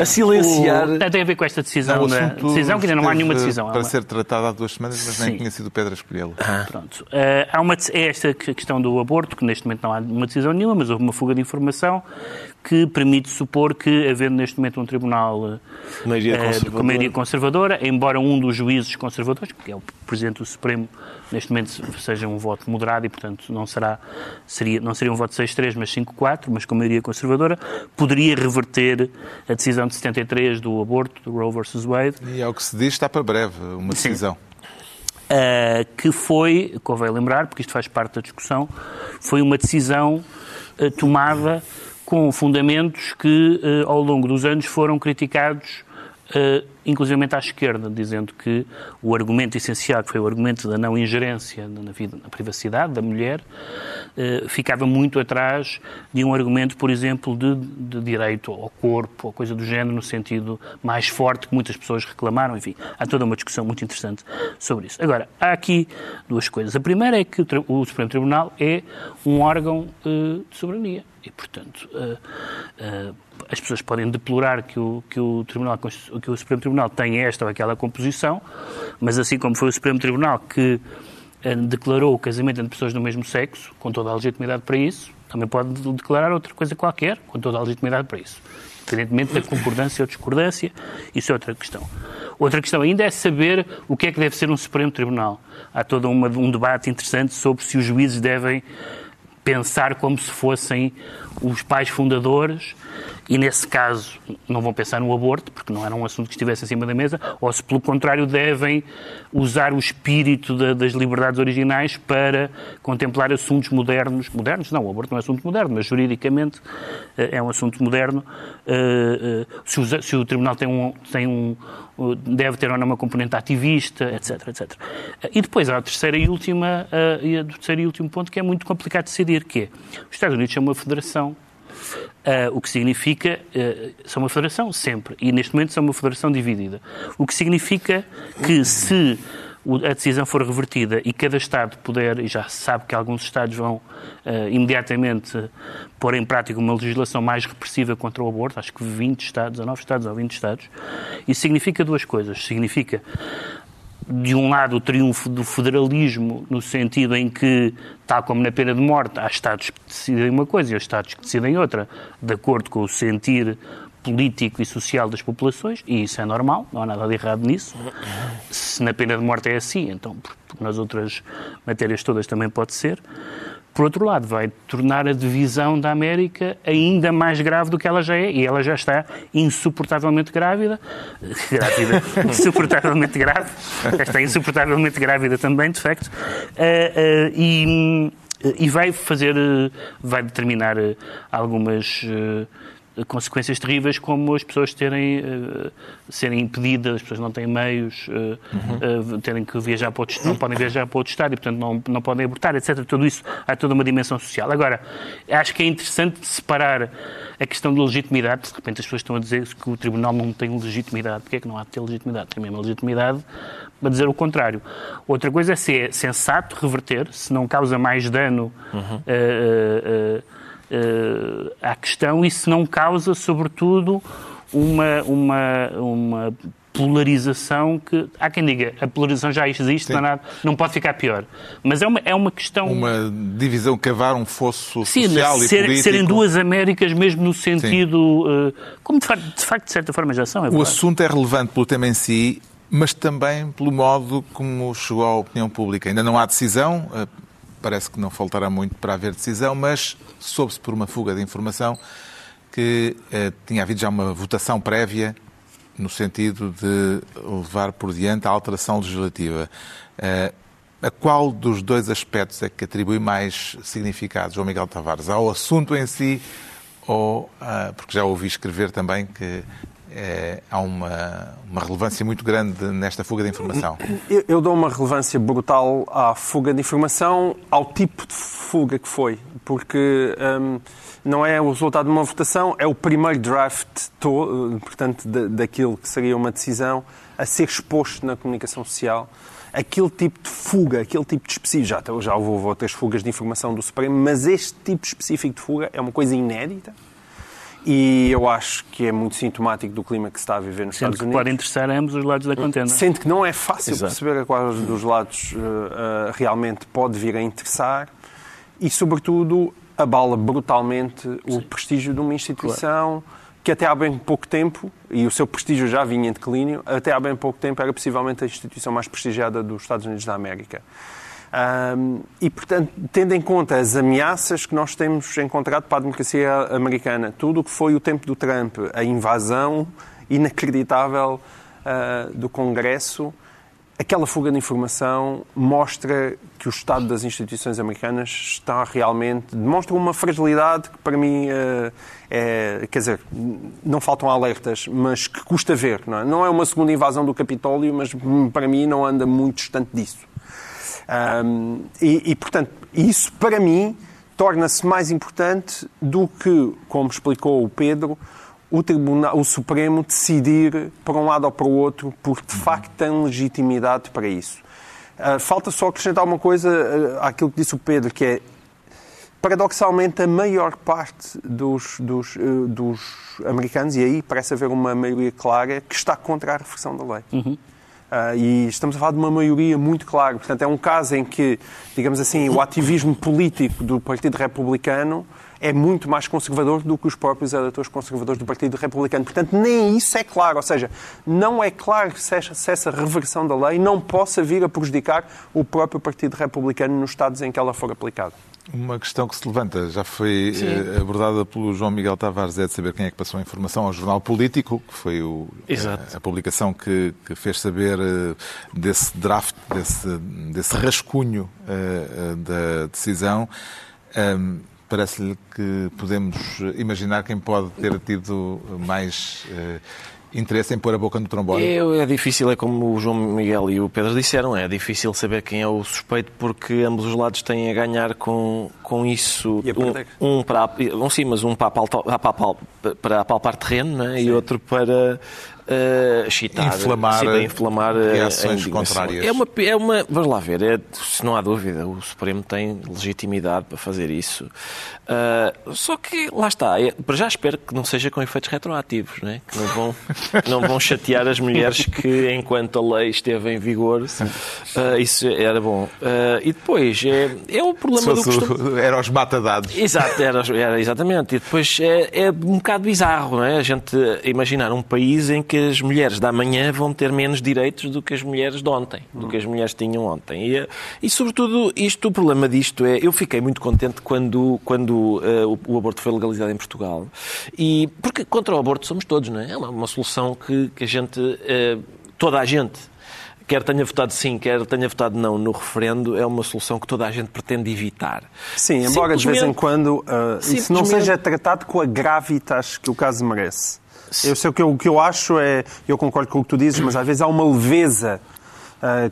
a silenciar. O... Tem a ver com esta decisão. Não, da... decisão que ainda não há nenhuma decisão. Para uma... ser tratada há duas semanas, mas Sim. nem tinha sido Pedro a escolhê-lo. Ah. Pronto. Uh, há uma, é esta questão do aborto, que neste momento não há uma decisão nenhuma, mas houve uma fuga de informação que permite supor que, havendo neste momento um tribunal maioria uh, com maioria conservadora, embora um dos juízes conservadores, que é o Presidente do Supremo, neste momento seja um voto moderado e, portanto, não, será, seria, não seria um voto 6-3, mas 5-4, mas com maioria conservadora, poderia reverter a decisão de 73 do aborto, do Roe versus Wade. E ao que se diz, está para breve uma decisão. Uh, que foi, convém lembrar, porque isto faz parte da discussão, foi uma decisão uh, tomada com fundamentos que, uh, ao longo dos anos, foram criticados uh, inclusive à esquerda, dizendo que o argumento essencial, que foi o argumento da não ingerência na, vida, na privacidade da mulher, uh, ficava muito atrás de um argumento, por exemplo, de, de, direito ao corpo, ou coisa do género, no sentido mais forte que muitas pessoas reclamaram. Enfim, há toda uma discussão muito interessante sobre isso. Agora, há aqui duas coisas. A primeira é que o, o Supremo Tribunal é um órgão uh, de soberania. E, portanto, uh, uh, as pessoas podem deplorar que o, que, o Tribunal, que o Supremo Tribunal tenha esta ou aquela composição, mas assim como foi o Supremo Tribunal que uh, declarou o casamento entre pessoas do mesmo sexo, com toda a legitimidade para isso, também pode declarar outra coisa qualquer, com toda a legitimidade para isso. Independentemente da concordância ou discordância, isso é outra questão. Outra questão ainda é saber o que é que deve ser um Supremo Tribunal. Há todo uma, um debate interessante sobre se os juízes devem pensar como se fossem os pais fundadores e nesse caso não vão pensar no aborto, porque não era um assunto que estivesse acima da mesa, ou se pelo contrário devem usar o espírito da, das liberdades originais para contemplar assuntos modernos. Modernos? Não, o aborto não é assunto moderno, mas juridicamente uh, é um assunto moderno. Uh, se, o, se, o, Tribunal tem um, tem um, deve ter ou não uma componente ativista, etc, etc. E depois há a terceira e última, e o terceiro e último ponto que é muito complicado de decidir, que é os Estados Unidos são uma federação Uh, o que significa, uh, são uma federação sempre, e neste momento são uma federação dividida. O que significa que se a decisão for revertida e cada Estado puder, e já se sabe que alguns Estados vão uh, imediatamente pôr em prática uma legislação mais repressiva contra o aborto, acho que 20 Estados, a 9 Estados ou 20 Estados, isso significa duas coisas. Significa de um lado, o triunfo do federalismo, no sentido em que, tal como na pena de morte, há Estados que decidem uma coisa e há Estados que decidem outra, de acordo com o sentir político e social das populações, e isso é normal, não há nada de errado nisso. Se na pena de morte é assim, então nas outras matérias todas também pode ser. Por outro lado, vai tornar a divisão da América ainda mais grave do que ela já é. E ela já está insuportavelmente grávida. Grávida. insuportavelmente grave. Já está insuportavelmente grávida também, de facto. Uh, uh, e, e vai fazer, vai determinar algumas consequências terríveis como as pessoas terem uh, serem impedidas, as pessoas não têm meios, uh, uhum. uh, terem que viajar para outro, não podem viajar para outro estado e portanto não, não podem abortar, etc. Tudo isso há toda uma dimensão social. Agora, acho que é interessante separar a questão da legitimidade, de repente as pessoas estão a dizer que o Tribunal não tem legitimidade. Porquê é que não há de ter legitimidade? Tem mesmo legitimidade para dizer o contrário. Outra coisa é ser sensato, reverter, se não causa mais dano uhum uh, à questão, isso não causa, sobretudo, uma, uma, uma polarização que, há quem diga, a polarização já existe, não, nada, não pode ficar pior. Mas é uma, é uma questão... Uma divisão, cavar um fosso Sim, social ser, e político. serem duas Américas, mesmo no sentido... Uh, como de facto, de facto, de certa forma, já são. É o assunto é relevante pelo tema em si, mas também pelo modo como chegou à opinião pública. Ainda não há decisão, eh, parece que não faltará muito para haver decisão, mas soube-se por uma fuga de informação que eh, tinha havido já uma votação prévia no sentido de levar por diante a alteração legislativa. Eh, a qual dos dois aspectos é que atribui mais significado, João Miguel Tavares? Ao assunto em si ou, ah, porque já ouvi escrever também que é, há uma, uma, relevância muito grande nesta fuga de informação? Eu, eu, dou uma relevância brutal à fuga de informação, ao tipo de fuga que foi, porque um, não é o resultado de uma votação, é o primeiro draft, to, portanto, de, daquilo que seria uma decisão, a ser exposto na comunicação social. Aquele tipo de fuga, aquele tipo de específico, já, já houve outras fugas de informação do Supremo, mas este tipo específico de fuga é uma coisa inédita e eu acho que é muito sintomático do clima que se está a viver nos Sendo Estados Unidos. pode interessar a ambos os lados da contenda. Sendo que não é fácil Exato. perceber a qual dos lados uh, uh, realmente pode vir a interessar e, sobretudo, abala brutalmente Sim. o prestígio de uma instituição claro. que até há bem pouco tempo, e o seu prestígio já vinha em declínio, até há bem pouco tempo era possivelmente a instituição mais prestigiada dos Estados Unidos da América. Um, e, portanto, tendo em conta as ameaças que nós temos encontrado para a democracia americana, tudo o que foi o tempo do Trump, a invasão inacreditável uh, do Congresso, aquela fuga de informação mostra que o estado das instituições americanas está realmente. demonstra uma fragilidade que, para mim, uh, é. quer dizer, não faltam alertas, mas que custa ver. Não é, não é uma segunda invasão do Capitólio, mas para mim não anda muito distante disso. Um, e, e, portanto, isso para mim torna-se mais importante do que, como explicou o Pedro, o, Tribunal, o Supremo decidir para um lado ou para o outro, porque de facto tem legitimidade para isso. Uh, falta só acrescentar uma coisa uh, àquilo que disse o Pedro, que é paradoxalmente a maior parte dos, dos, uh, dos americanos, e aí parece haver uma maioria clara, que está contra a reversão da lei. Uhum. Uh, e estamos a falar de uma maioria muito clara. Portanto, é um caso em que, digamos assim, o ativismo político do Partido Republicano é muito mais conservador do que os próprios eleitores conservadores do Partido Republicano. Portanto, nem isso é claro. Ou seja, não é claro se essa reversão da lei não possa vir a prejudicar o próprio Partido Republicano nos Estados em que ela for aplicada. Uma questão que se levanta, já foi eh, abordada pelo João Miguel Tavares, é de saber quem é que passou a informação ao Jornal Político, que foi o, a, a publicação que, que fez saber eh, desse draft, desse, desse rascunho eh, eh, da decisão. Ahm, Parece-lhe que podemos imaginar quem pode ter tido mais eh, interesse em pôr a boca no trombone? É, é difícil, é como o João Miguel e o Pedro disseram, é difícil saber quem é o suspeito porque ambos os lados têm a ganhar com, com isso. E. Um, um para, um sim, mas um para, apalpar- para apalpar terreno né? e outro para eh, excitar, Inflamar, sim, para inflamar eh, reações contrárias. É uma, é uma, vamos lá ver, é, se não há dúvida, o Supremo tem legitimidade para fazer isso. Ah, só que, lá está, é, para já espero que não seja com efeitos retroativos, né? que não vão, não vão chatear as mulheres que, enquanto a lei esteve em vigor, ah, isso era bom. Ah, e depois, é, é o problema do costume. era os matadados. Exato, era, era exatamente. E depois é, é um bocado bizarro, não é? A gente imaginar um país em que as mulheres da manhã vão ter menos direitos do que as mulheres de ontem, do que as mulheres tinham ontem. E, eh, e sobretudo, isto, o problema disto é, eu fiquei muito contente quando, quando eh, o, o aborto foi legalizado em Portugal. E, porque contra o aborto somos todos, não é? É uma, uma solução que, que a gente, eh, toda a gente, quer tenha votado sim, quer tenha votado não no referendo, é uma solução que toda a gente pretende evitar. Sim, embora de vez em quando uh, isso não seja tratado com a gravitas que o caso merece. Eu sei o que eu, o que eu acho é, eu concordo com o que tu dizes, mas às vezes há uma leveza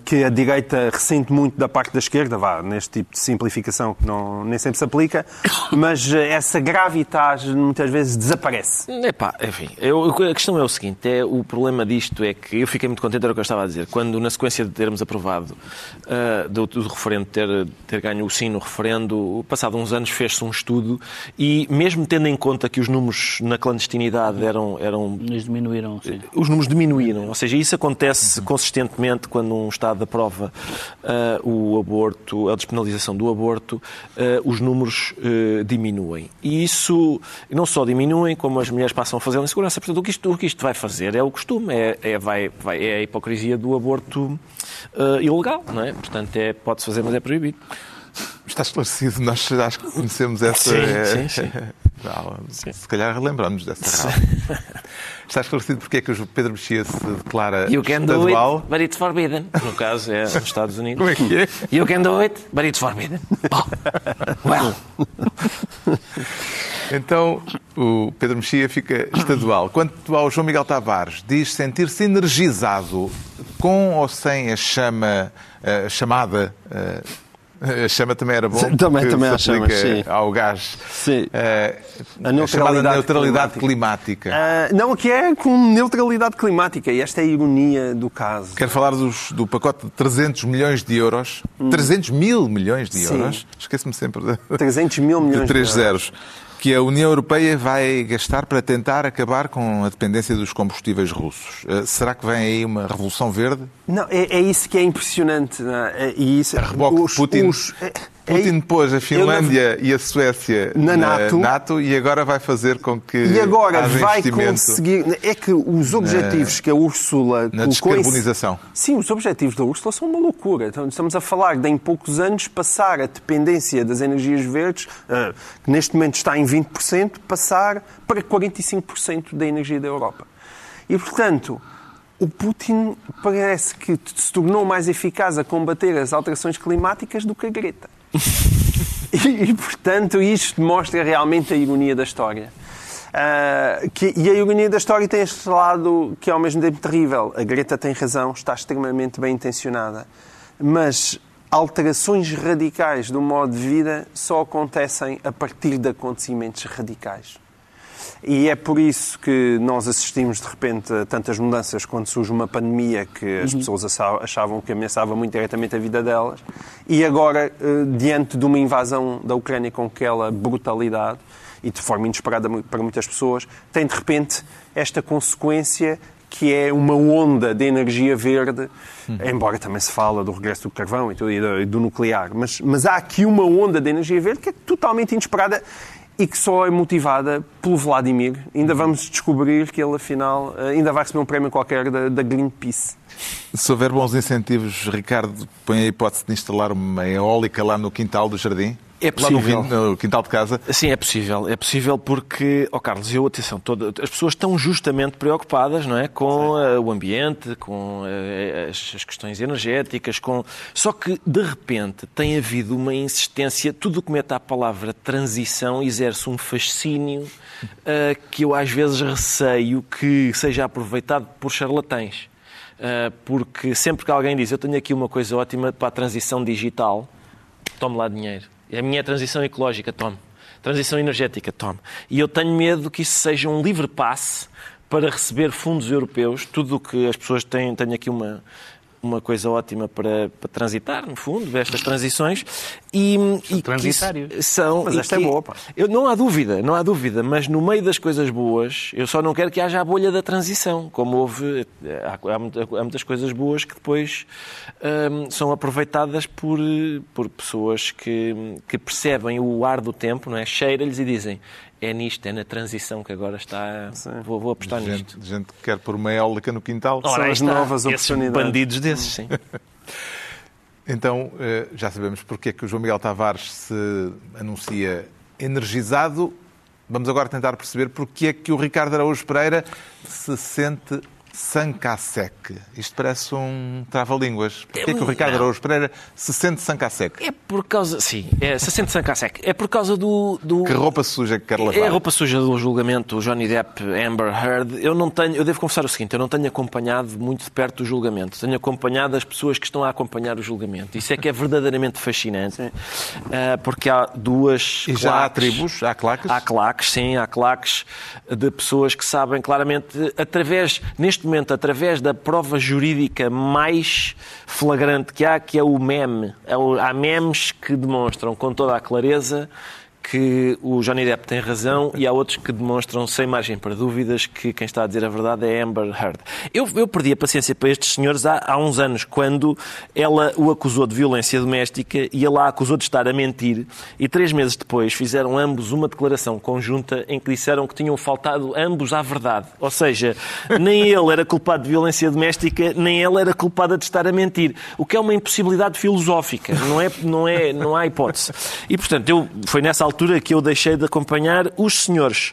que a direita ressente muito da parte da esquerda, vá, neste tipo de simplificação que não, nem sempre se aplica, mas uh, essa gravitas muitas vezes desaparece. Epá, enfim, eu, a questão é o seguinte: é, o problema disto é que eu fiquei muito contente, era o que eu estava a dizer, quando na sequência de termos aprovado ah, do, do referendo ter, ter ganho o sim no referendo, passado uns anos fez-se um estudo e, mesmo tendo em conta que os números na clandestinidade eram, eram Eles diminuíram, sim. os números diminuíram. Ou seja, isso acontece consistentemente quando um Estado aprova ah, o aborto, a despenalização do aborto, ah, os números ah, diminuem. E isso não só diminuem, como as mulheres passam a fazer em segurança. Portanto, o que isto, o que isto vai fazer é o costume, é, é, vai, vai- é a hipocrisia do aborto ilegal, não é? Portanto, é, pode-se fazer, mas é proibido. Está esclarecido, nós acho que conhecemos essa. Sim, eh, sim, sim. Não, Se calhar relembramos dessa rádio. Está esclarecido porque é que o Pedro Mexia se declara You can do it, estadual. but it's forbidden. No caso, é nos Estados Unidos. Como é que é? You can do it, but it's forbidden. Well, Então, o Pedro Mexia fica estadual. Quanto ao João Miguel Tavares, diz sentir-se energizado com ou sem a chama, a chamada. A chama também era bom. Também- também há chamas, sim. ao gás. Sim. Eh, A a chamada neutralidade neutralidade climática. Ah, não, que é com neutralidade climática, e esta é a ironia do caso. Quero falar dos- do pacote de 300 milhões de euros. 300 mil milhões de Hum. Euros. Esqueço-me sempre de, 300 mil milhões de três de euros. zeros. Que a União Europeia vai gastar para tentar acabar com a dependência dos combustíveis russos. Eh, será que vem aí uma revolução verde? Não, é, é isso que é impressionante. não é? É- E isso, A reboque de Putin. é- é- Putin pôs a Finlândia e a Suécia Na NATO. e agora vai fazer com que E agora vai conseguir. É que os objetivos que a Úrsula na em- descarbonização. Sim, os objetivos da Úrsula são uma loucura. Então, estamos a falar de, em poucos anos, passar a dependência das energias verdes, ah, que neste momento está em 20%, passar para 45% da energia da Europa. E, portanto, o Putin parece que se tornou mais eficaz a combater as alterações climáticas do que a Greta. E, e, portanto, isto mostra realmente a ironia da história. Ah, que- e a ironia da história tem este lado que é ao mesmo tempo terrível. A Greta tem razão, está extremamente bem intencionada. Mas alterações radicais do modo de vida só acontecem a partir de acontecimentos radicais. E é por isso que nós assistimos de repente a tantas mudanças quando surge uma pandemia que as pessoas acha- achavam que ameaçava muito diretamente a vida delas. E agora, eh, diante de uma invasão da Ucrânia com aquela brutalidade e de forma inesperada para muitas pessoas, tem de repente esta consequência que é uma onda de energia verde, embora também se fala do regresso do carvão e do, e do- e do nuclear, mas, mas há aqui uma onda de energia verde que é totalmente inesperada e que só é motivada pelo Vladimir. Ainda vamos descobrir que ele, afinal, eh, ainda vai receber um prémio qualquer da, da Greenpeace. Se houver bons incentivos, Ricardo, põe a hipótese de instalar uma eólica lá no quintal do jardim? É possível. no quintal de casa. Sim, é possível. É possível porque, ó Carlos, eu, atenção, toda, as pessoas estão justamente preocupadas não é, com eh, o ambiente, com eh, as, as questões energéticas, com... Só que, de repente, tem havido uma insistência, tudo o que mete à palavra transição exerce um fascínio eh, que eu às vezes receio que seja aproveitado por charlatães. Porque sempre que alguém diz eu tenho aqui uma coisa ótima para a transição digital, tome lá dinheiro. É a minha transição ecológica, tome. Transição energética, tome. E eu tenho medo que isso seja um livre passe para receber fundos europeus, tudo o que as pessoas têm, têm aqui uma, uma coisa ótima para, para transitar, no fundo, estas transições. E, e que transitários. São, Mas e esta é que- boa, pá. eu, não há dúvida, não há dúvida, mas no meio das coisas boas, eu só não quero que haja a bolha da transição, como houve, há, há muitas coisas boas que depois hum, são aproveitadas por, por pessoas que, que percebem o ar do tempo, não é? Cheira-lhes e dizem é nisto, é na transição que agora está, vou, vou apostar nisto. Gente, gente que quer pôr uma eólica no quintal. São aí as está. novas oportunidades. bandidos desses, sim. Então, eh, já sabemos porque é que o João Miguel Tavares se anuncia energizado. Vamos agora tentar perceber porque é que o Ricardo Araújo Pereira se sente sancasec. Isto parece um trava-línguas. Porquê é que o Ricardo Não. Araújo Pereira se sente sancasec? É por causa, sim, é, se sente Sankasek. É por causa do, do, Que roupa suja que quer lavar? É a roupa suja do julgamento Johnny Depp Amber Heard. Eu não tenho, eu devo confessar o seguinte, eu não tenho acompanhado muito de perto o julgamento. Tenho acompanhado as pessoas que estão a acompanhar o julgamento. Isso é que é verdadeiramente fascinante, Ah, porque há duas E já há claques. tribos? Há claques? Há claques, sim, há claques de pessoas que sabem claramente, através, neste momento, através da prova jurídica mais flagrante que há, que é o meme. É Há memes que demonstram com toda a clareza que o Johnny Depp tem razão e há outros que demonstram, sem margem para dúvidas, que quem está a dizer a verdade é Amber Heard. Eu, eu perdi a paciência para estes senhores há, há uns anos, quando ela o acusou de violência doméstica e ele a acusou de estar a mentir e três meses depois fizeram ambos uma declaração conjunta em que disseram que tinham faltado ambos à verdade. Ou seja, nem ele era culpado de violência doméstica, nem ela era culpada de estar a mentir. O que é uma impossibilidade filosófica. Não, é, não, é, não há hipótese. E, portanto, eu, foi nessa altura que eu deixei de acompanhar os senhores.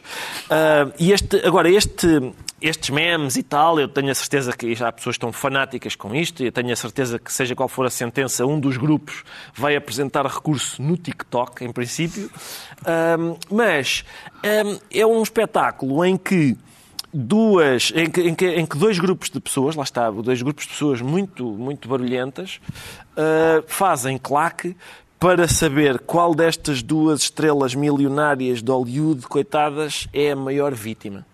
Ah, e este, agora, este, estes memes e tal, eu tenho a certeza que já há pessoas que estão fanáticas com isto, e eu tenho a certeza que, seja qual for a sentença, um dos grupos vai apresentar recurso no TikTok, em princípio. Ah, mas ah, é um espetáculo em que duas em que, em que- em que dois grupos de pessoas, lá está, dois grupos de pessoas muito, muito barulhentas, ah, fazem claque para saber qual destas duas estrelas milionárias de Hollywood, coitadas, é a maior vítima.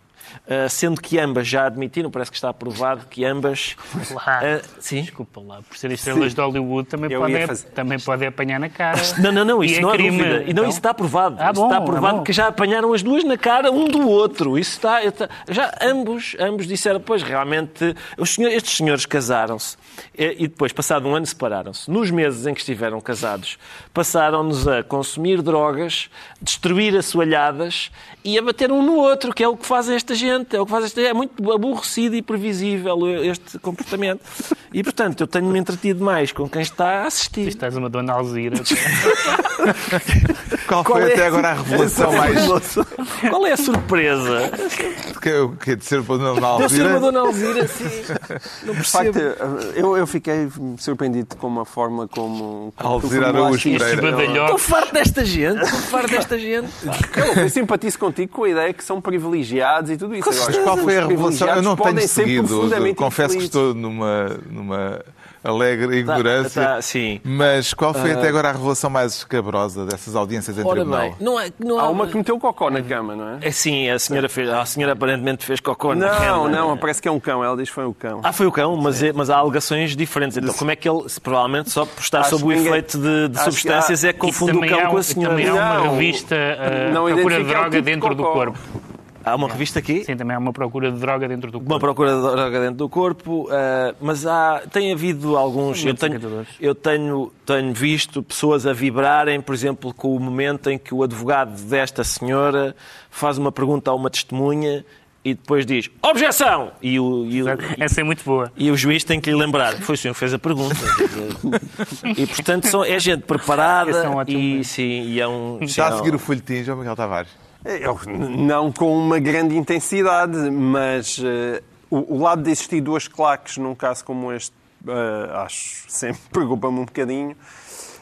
Ah, sendo que ambas já admitiram, parece que está aprovado que ambas. Lá. Ah, sim. Desculpa lá, por serem estrelas de Hollywood também Eu podem, também podem apanhar na cara. Não, não, não, E isso é não há crime, dúvida. E não, então? isso está aprovado. Ah, bom, está ah, aprovado bom. que já apanharam as duas na cara um do outro. Isso está. já ambos, ambos disseram, pois realmente, os senhores, estes senhores casaram-se e depois, passado um ano, separaram-se. Nos meses em que estiveram casados, passaram-nos a consumir drogas, destruir assoalhadas e a bater um no outro, que é o que faz esta gente. É o que faz esta É muito aborrecido e previsível este comportamento. E, portanto, eu tenho-me entretido mais com quem está a assistir. Estás uma dona Alzira. Qual Qual foi é? até agora a revelação mais. Qual é a surpresa? que eu quero dizer para o Dona Deve ser uma Alzira? Dona Alzira, sim. Não De facto, percebo. eu, eu fiquei surpreendido com a forma como. Alzira Araújo. Estes Pereira. Estou farto desta gente. Estou farto desta gente. Eu, eu simpatizo contigo com a ideia que são privilegiados e tudo isso. Mas qual foi a revelação? Eu não tenho ser seguido. Confesso que estou numa, numa alegre ignorância. tá, sim. Mas qual foi até agora a revelação mais escabrosa dessas audiências em Ora tribunal? bem, não há, não há... Há uma que meteu cocó na cama, não é? É sim, a senhora, fez, a senhora aparentemente fez cocô na Não, cama. não, parece que é um cão. Ela diz que foi um cão. Ah, foi o cão, mas, é- mas há alegações diferentes. Então, como é que ele, se provavelmente só por estar sob o ninguém- efeito de, de substâncias, há- é que confunde o cão há, com a e senhora? também há uma Não, revista uh, não procura droga tipo de dentro do cocó. corpo. Há uma revista aqui? Sim, também há uma procura de droga dentro do uma corpo. procura de droga dentro do corpo, ah, mas há, tem havido alguns. São Eu tenho, eu tenho, tenho visto pessoas a vibrarem, por exemplo, com o momento em que o advogado desta senhora faz uma pergunta a uma testemunha e depois diz objeção! E o, e o, Essa é muito boa. e o juiz tem que lhe lembrar. Foi o senhor que fez a pergunta. E portanto são- é gente preparada é um e, sim, e é um. Está a é seguir o folhetim, João Miguel Tavares. Eu, não com uma grande intensidade, mas eh, o, o lado de existir duas claques num caso como este, eh, acho sempre preocupa-me um bocadinho.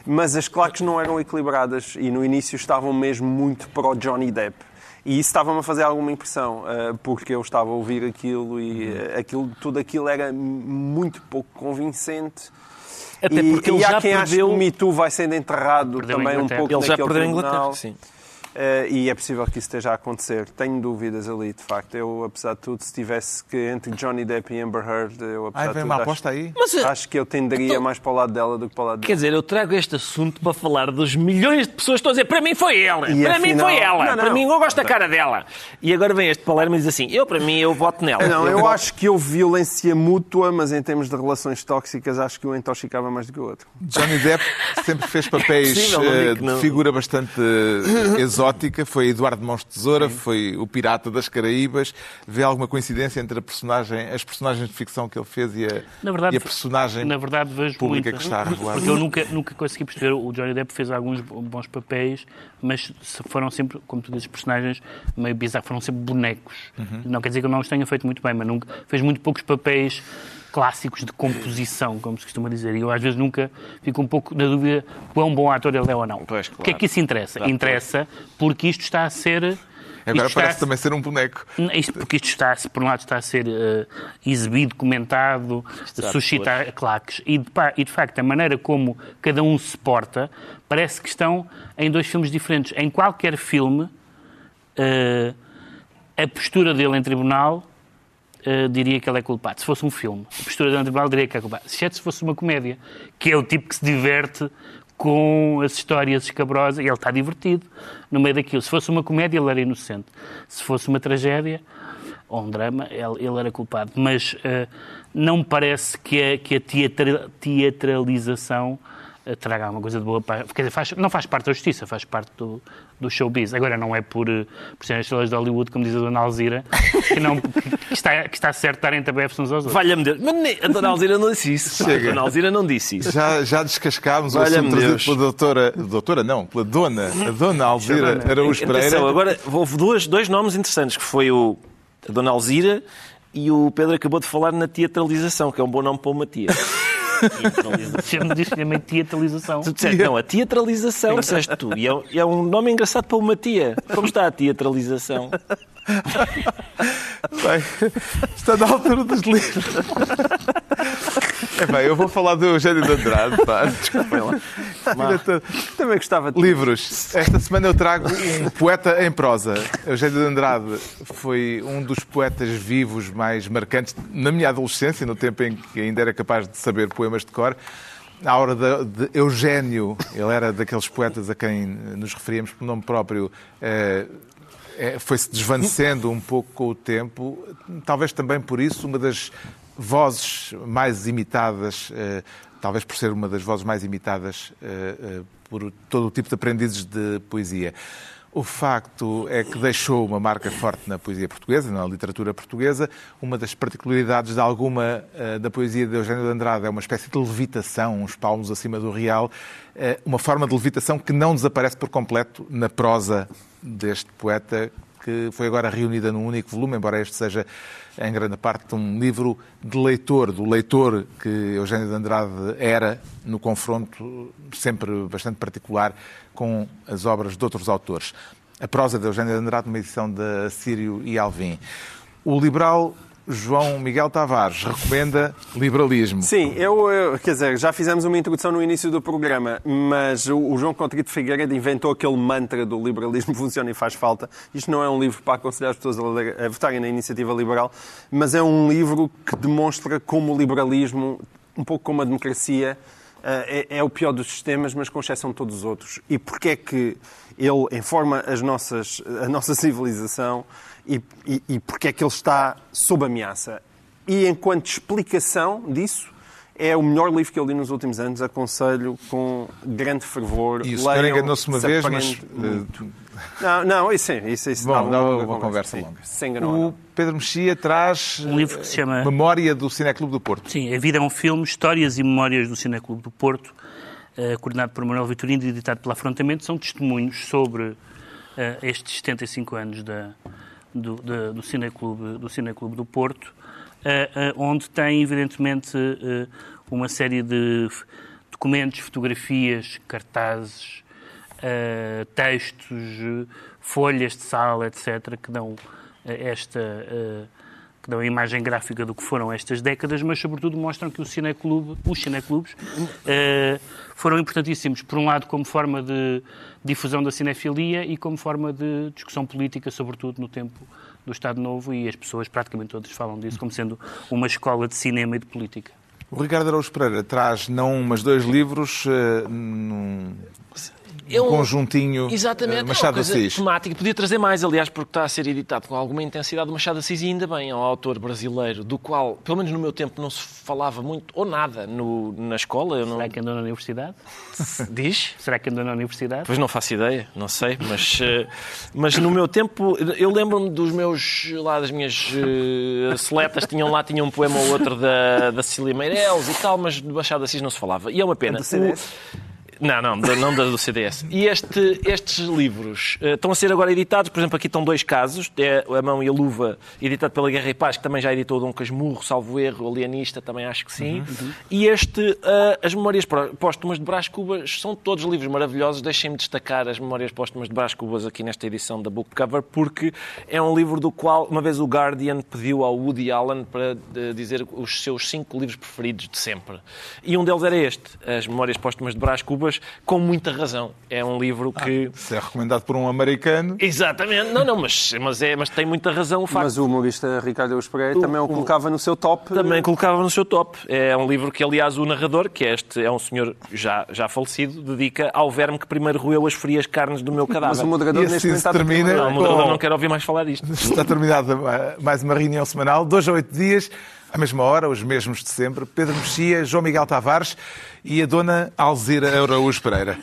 Mas as claques não eram equilibradas e no início estavam mesmo muito para o Johnny Depp. E isso estava-me a fazer alguma impressão, eh, porque eu estava a ouvir aquilo e eh, aquilo, tudo aquilo era muito pouco convincente. Até e, porque ele e há já quem ache que perdeu- o Me Too vai sendo enterrado Perdeu também um pouco Ele já naquele perdeu a. Inglaterra, sim. Eh, e é possível que isso esteja a acontecer. Tenho dúvidas ali, de facto. Eu, apesar de tudo, se tivesse que entre Johnny Depp e Amber Heard, eu, apesar Ai, de tudo, uma acho, aposta aí. Mas, eh, acho que eu tenderia mais para o lado dela do que para o lado Quer dele. dizer, eu trago este assunto para falar dos milhões de pessoas que estão a dizer para mim foi ela, E para mim afinal- foi ela, Não, para não. mim eu gosto da cara dela. E agora vem este Palermo e diz assim, eu para mim eu voto nela. Não, eu voto- acho que houve violência mútua, mas em termos de relações tóxicas, acho que um intoxicava mais do que o outro. Johnny Depp sempre fez papéis Possível, não digo eh, de figura bastante eh, exótica. Foi Eduardo Mãos Tesoura, foi o Pirata das Caraíbas. Vê alguma coincidência entre a personagem, as personagens de ficção que ele fez e a, verdade, e a personagem na verdade vejo pública muita. que está a revelar? Porque eu nunca, nunca consegui perceber. O Johnny Depp fez alguns bons papéis, mas foram sempre, como tu dizes, personagens meio bizarros, foram sempre bonecos. Não quer dizer que eu não os tenha feito muito bem, mas nunca fez muito poucos papéis clássicos de composição, como se costuma dizer. E eu às vezes nunca fico um pouco na dúvida quão bom ator ele é ou não. Pois, O que é claro. que isso interessa? Claro, interessa porque isto está a ser. Agora isto parece a- também ser um boneco. isto, porque isto está, por um lado, está a ser eh, exibido, comentado, Está suscitar claques. E de, pa- e, de facto, a maneira como cada um se porta parece que estão em dois filmes diferentes. Em qualquer filme, eh, a postura dele em tribunal eh, diria que ele é culpado. Se fosse um filme, a postura em tribunal diria que é culpado. Exceto se fosse uma comédia, que é o tipo que se diverte com as histórias escabrosas e ele está divertido no meio daquilo. Se fosse uma comédia, ele era inocente. Se fosse uma tragédia ou um drama, ele, ele era culpado. Mas eh, não me parece que a, que a teatra- teatralização traga alguma coisa de boa para. Quer dizer, faz- não faz parte da justiça, faz parte do, do showbiz. Agora, não é por, eh, por serem estrelas de Hollywood, como diz a Dona Alzira, que, não, que, está, que está certo darem tabefes uns aos outros. Valha-me Deus. Mas nem- a Dona Alzira não disse isso. Chega. A Dona Alzira não disse isso. Já, já descascámos o assunto trazido pela doutora, doutora não, pela dona, a dona Alzira Araújo Pereira. Atenção, agora houve dois, dois nomes interessantes, que foi o, a Dona Alzira e o Pedro acabou de falar na teatralização, que é um bom nome para uma tia. Chama disto também teatralização. Tu disseste, não, a teatralização, disseste tu. E é, um- é um nome engraçado para uma tia. Como está a teatralização? Bem, está na altura dos livros. É bem, eu vou falar do Eugênio de Andrade, pá. Desculpem lá. Diretor, Também gostava de... Livros. Esta semana eu trago um poeta em prosa. Eugênio de Andrade foi um dos poetas vivos mais marcantes na minha adolescência, no tempo em que ainda era capaz de saber poemas de cor. À hora de, de Eugênio, ele era daqueles poetas a quem nos referíamos por nome próprio, eh, é, foi-se desvanecendo um pouco com o tempo. Talvez também por isso, uma das vozes mais imitadas, eh, talvez por ser uma das vozes mais imitadas eh, eh, por todo o tipo de aprendizes de poesia. O facto é que deixou uma marca forte na poesia portuguesa, na literatura portuguesa. Uma das particularidades de alguma eh, da poesia de Eugênio de Andrade é uma espécie de levitação, uns palmos acima do real, eh, uma forma de levitação que não desaparece por completo na prosa deste poeta, que foi agora reunida num único volume, embora este seja em grande parte um livro de leitor, do leitor que Eugênio de Andrade era no confronto sempre bastante particular com as obras de outros autores. A prosa de Eugênio de Andrade, numa edição de Sírio e Alvim. O liberal João Miguel Tavares recomenda liberalismo. Sim, eu, eu- quer dizer, já fizemos uma introdução no início do programa, mas o, o João Contrito Figueiredo inventou aquele mantra do liberalismo funciona e faz falta. Isto não é um livro para aconselhar as pessoas a, ler- a votarem na iniciativa liberal, mas é um livro que demonstra como o liberalismo, um pouco como a democracia, eh, é, é o pior dos sistemas, mas com exceção de todos os outros. E porque é que ele informa as nossas, a nossa civilização e, e, e porque é que ele está sob ameaça. E enquanto explicação disso, É o melhor livro que eu li nos últimos anos, aconselho com grande fervor. E o senhor enganou-se uma se vez, mas... muito. Não, não, isso, sim, isso, isso Bom, dava dá longa uma conversa sim, longa. Enganou, O Pedro Mexia traz Um livro que se chama- eh, Memória do Cineclube do Porto. Sim, A Vida é um Filme, Histórias e Memórias do Cineclube do Porto, eh, coordenado por Manuel Vitorino e editado pela Afrontamento. São testemunhos sobre eh, estes 75 anos da, do, do, Cineclube, do Cineclube do Porto, eh, eh, onde tem, evidentemente, eh, uma série de documentos, fotografias, cartazes, textos, folhas de sala, etc., que dão esta que dão a imagem gráfica do que foram estas décadas, mas sobretudo mostram que o cineclube, os cineclubes eh, foram importantíssimos, por um lado como forma de difusão da cinefilia e como forma de discussão política, sobretudo no tempo do Estado Novo, e as pessoas praticamente todas falam disso como sendo uma escola de cinema e de política. O Ricardo Araújo Pereira traz não um, mas dois livros eh, num É um- conjuntinho Exatamente, eh, é uma Machado de coisa Assis. temática. Podia trazer mais, aliás, porque está a ser editado com alguma intensidade o Machado de Assis e ainda bem, é um autor brasileiro do qual, pelo menos no meu tempo, não se falava muito ou nada no- na escola. Eu não... Será que andou na universidade? Diz? Será que andou na universidade? Pois não faço ideia, não sei, mas, eh, mas no meu tempo, eu lembro-me dos meus, lá das minhas eh, seletas, tinham lá, tinham um poema ou outro da, da Cecília Meireles e tal, mas do Machado de Assis não se falava. E é uma pena. O- Não, não, não da do CDS. E este- estes livros eh, estão a ser agora editados, por exemplo, aqui estão dois casos, é A Mão e a Luva, editado pela Guerra e Paz, que também já editou Dom Casmurro, salvo erro, Alienista, também acho que sim. E este, eh, As Memórias Póstumas de Brás Cubas, são todos livros maravilhosos. Deixem-me destacar As Memórias Póstumas de Brás Cubas aqui nesta edição da Book Cover, porque é um livro do qual, uma vez o Guardian pediu ao Woody Allen para dizer os seus cinco livros preferidos de sempre. E um deles era este, As Memórias Póstumas de Brás Cubas, com muita razão. É um livro que... Se é recomendado por um americano. Exatamente, não, não, mas, mas, é, mas tem muita razão o facto. Mas o humorista Ricardo Araújo Pereira também o colocava no seu top. Também colocava no seu top. É um livro que, aliás, o narrador, que é este é um senhor já, já falecido, dedica ao verme que primeiro roeu as frias carnes do meu Mas cadáver. o moderador E neste assim momento termina. Não, o moderador com- não quer ouvir mais falar disto. Está terminada eh, mais uma reunião semanal, dois a oito dias, à mesma hora, os mesmos de sempre. Pedro Mexia, João Miguel Tavares e a dona Alzira Araújo Pereira.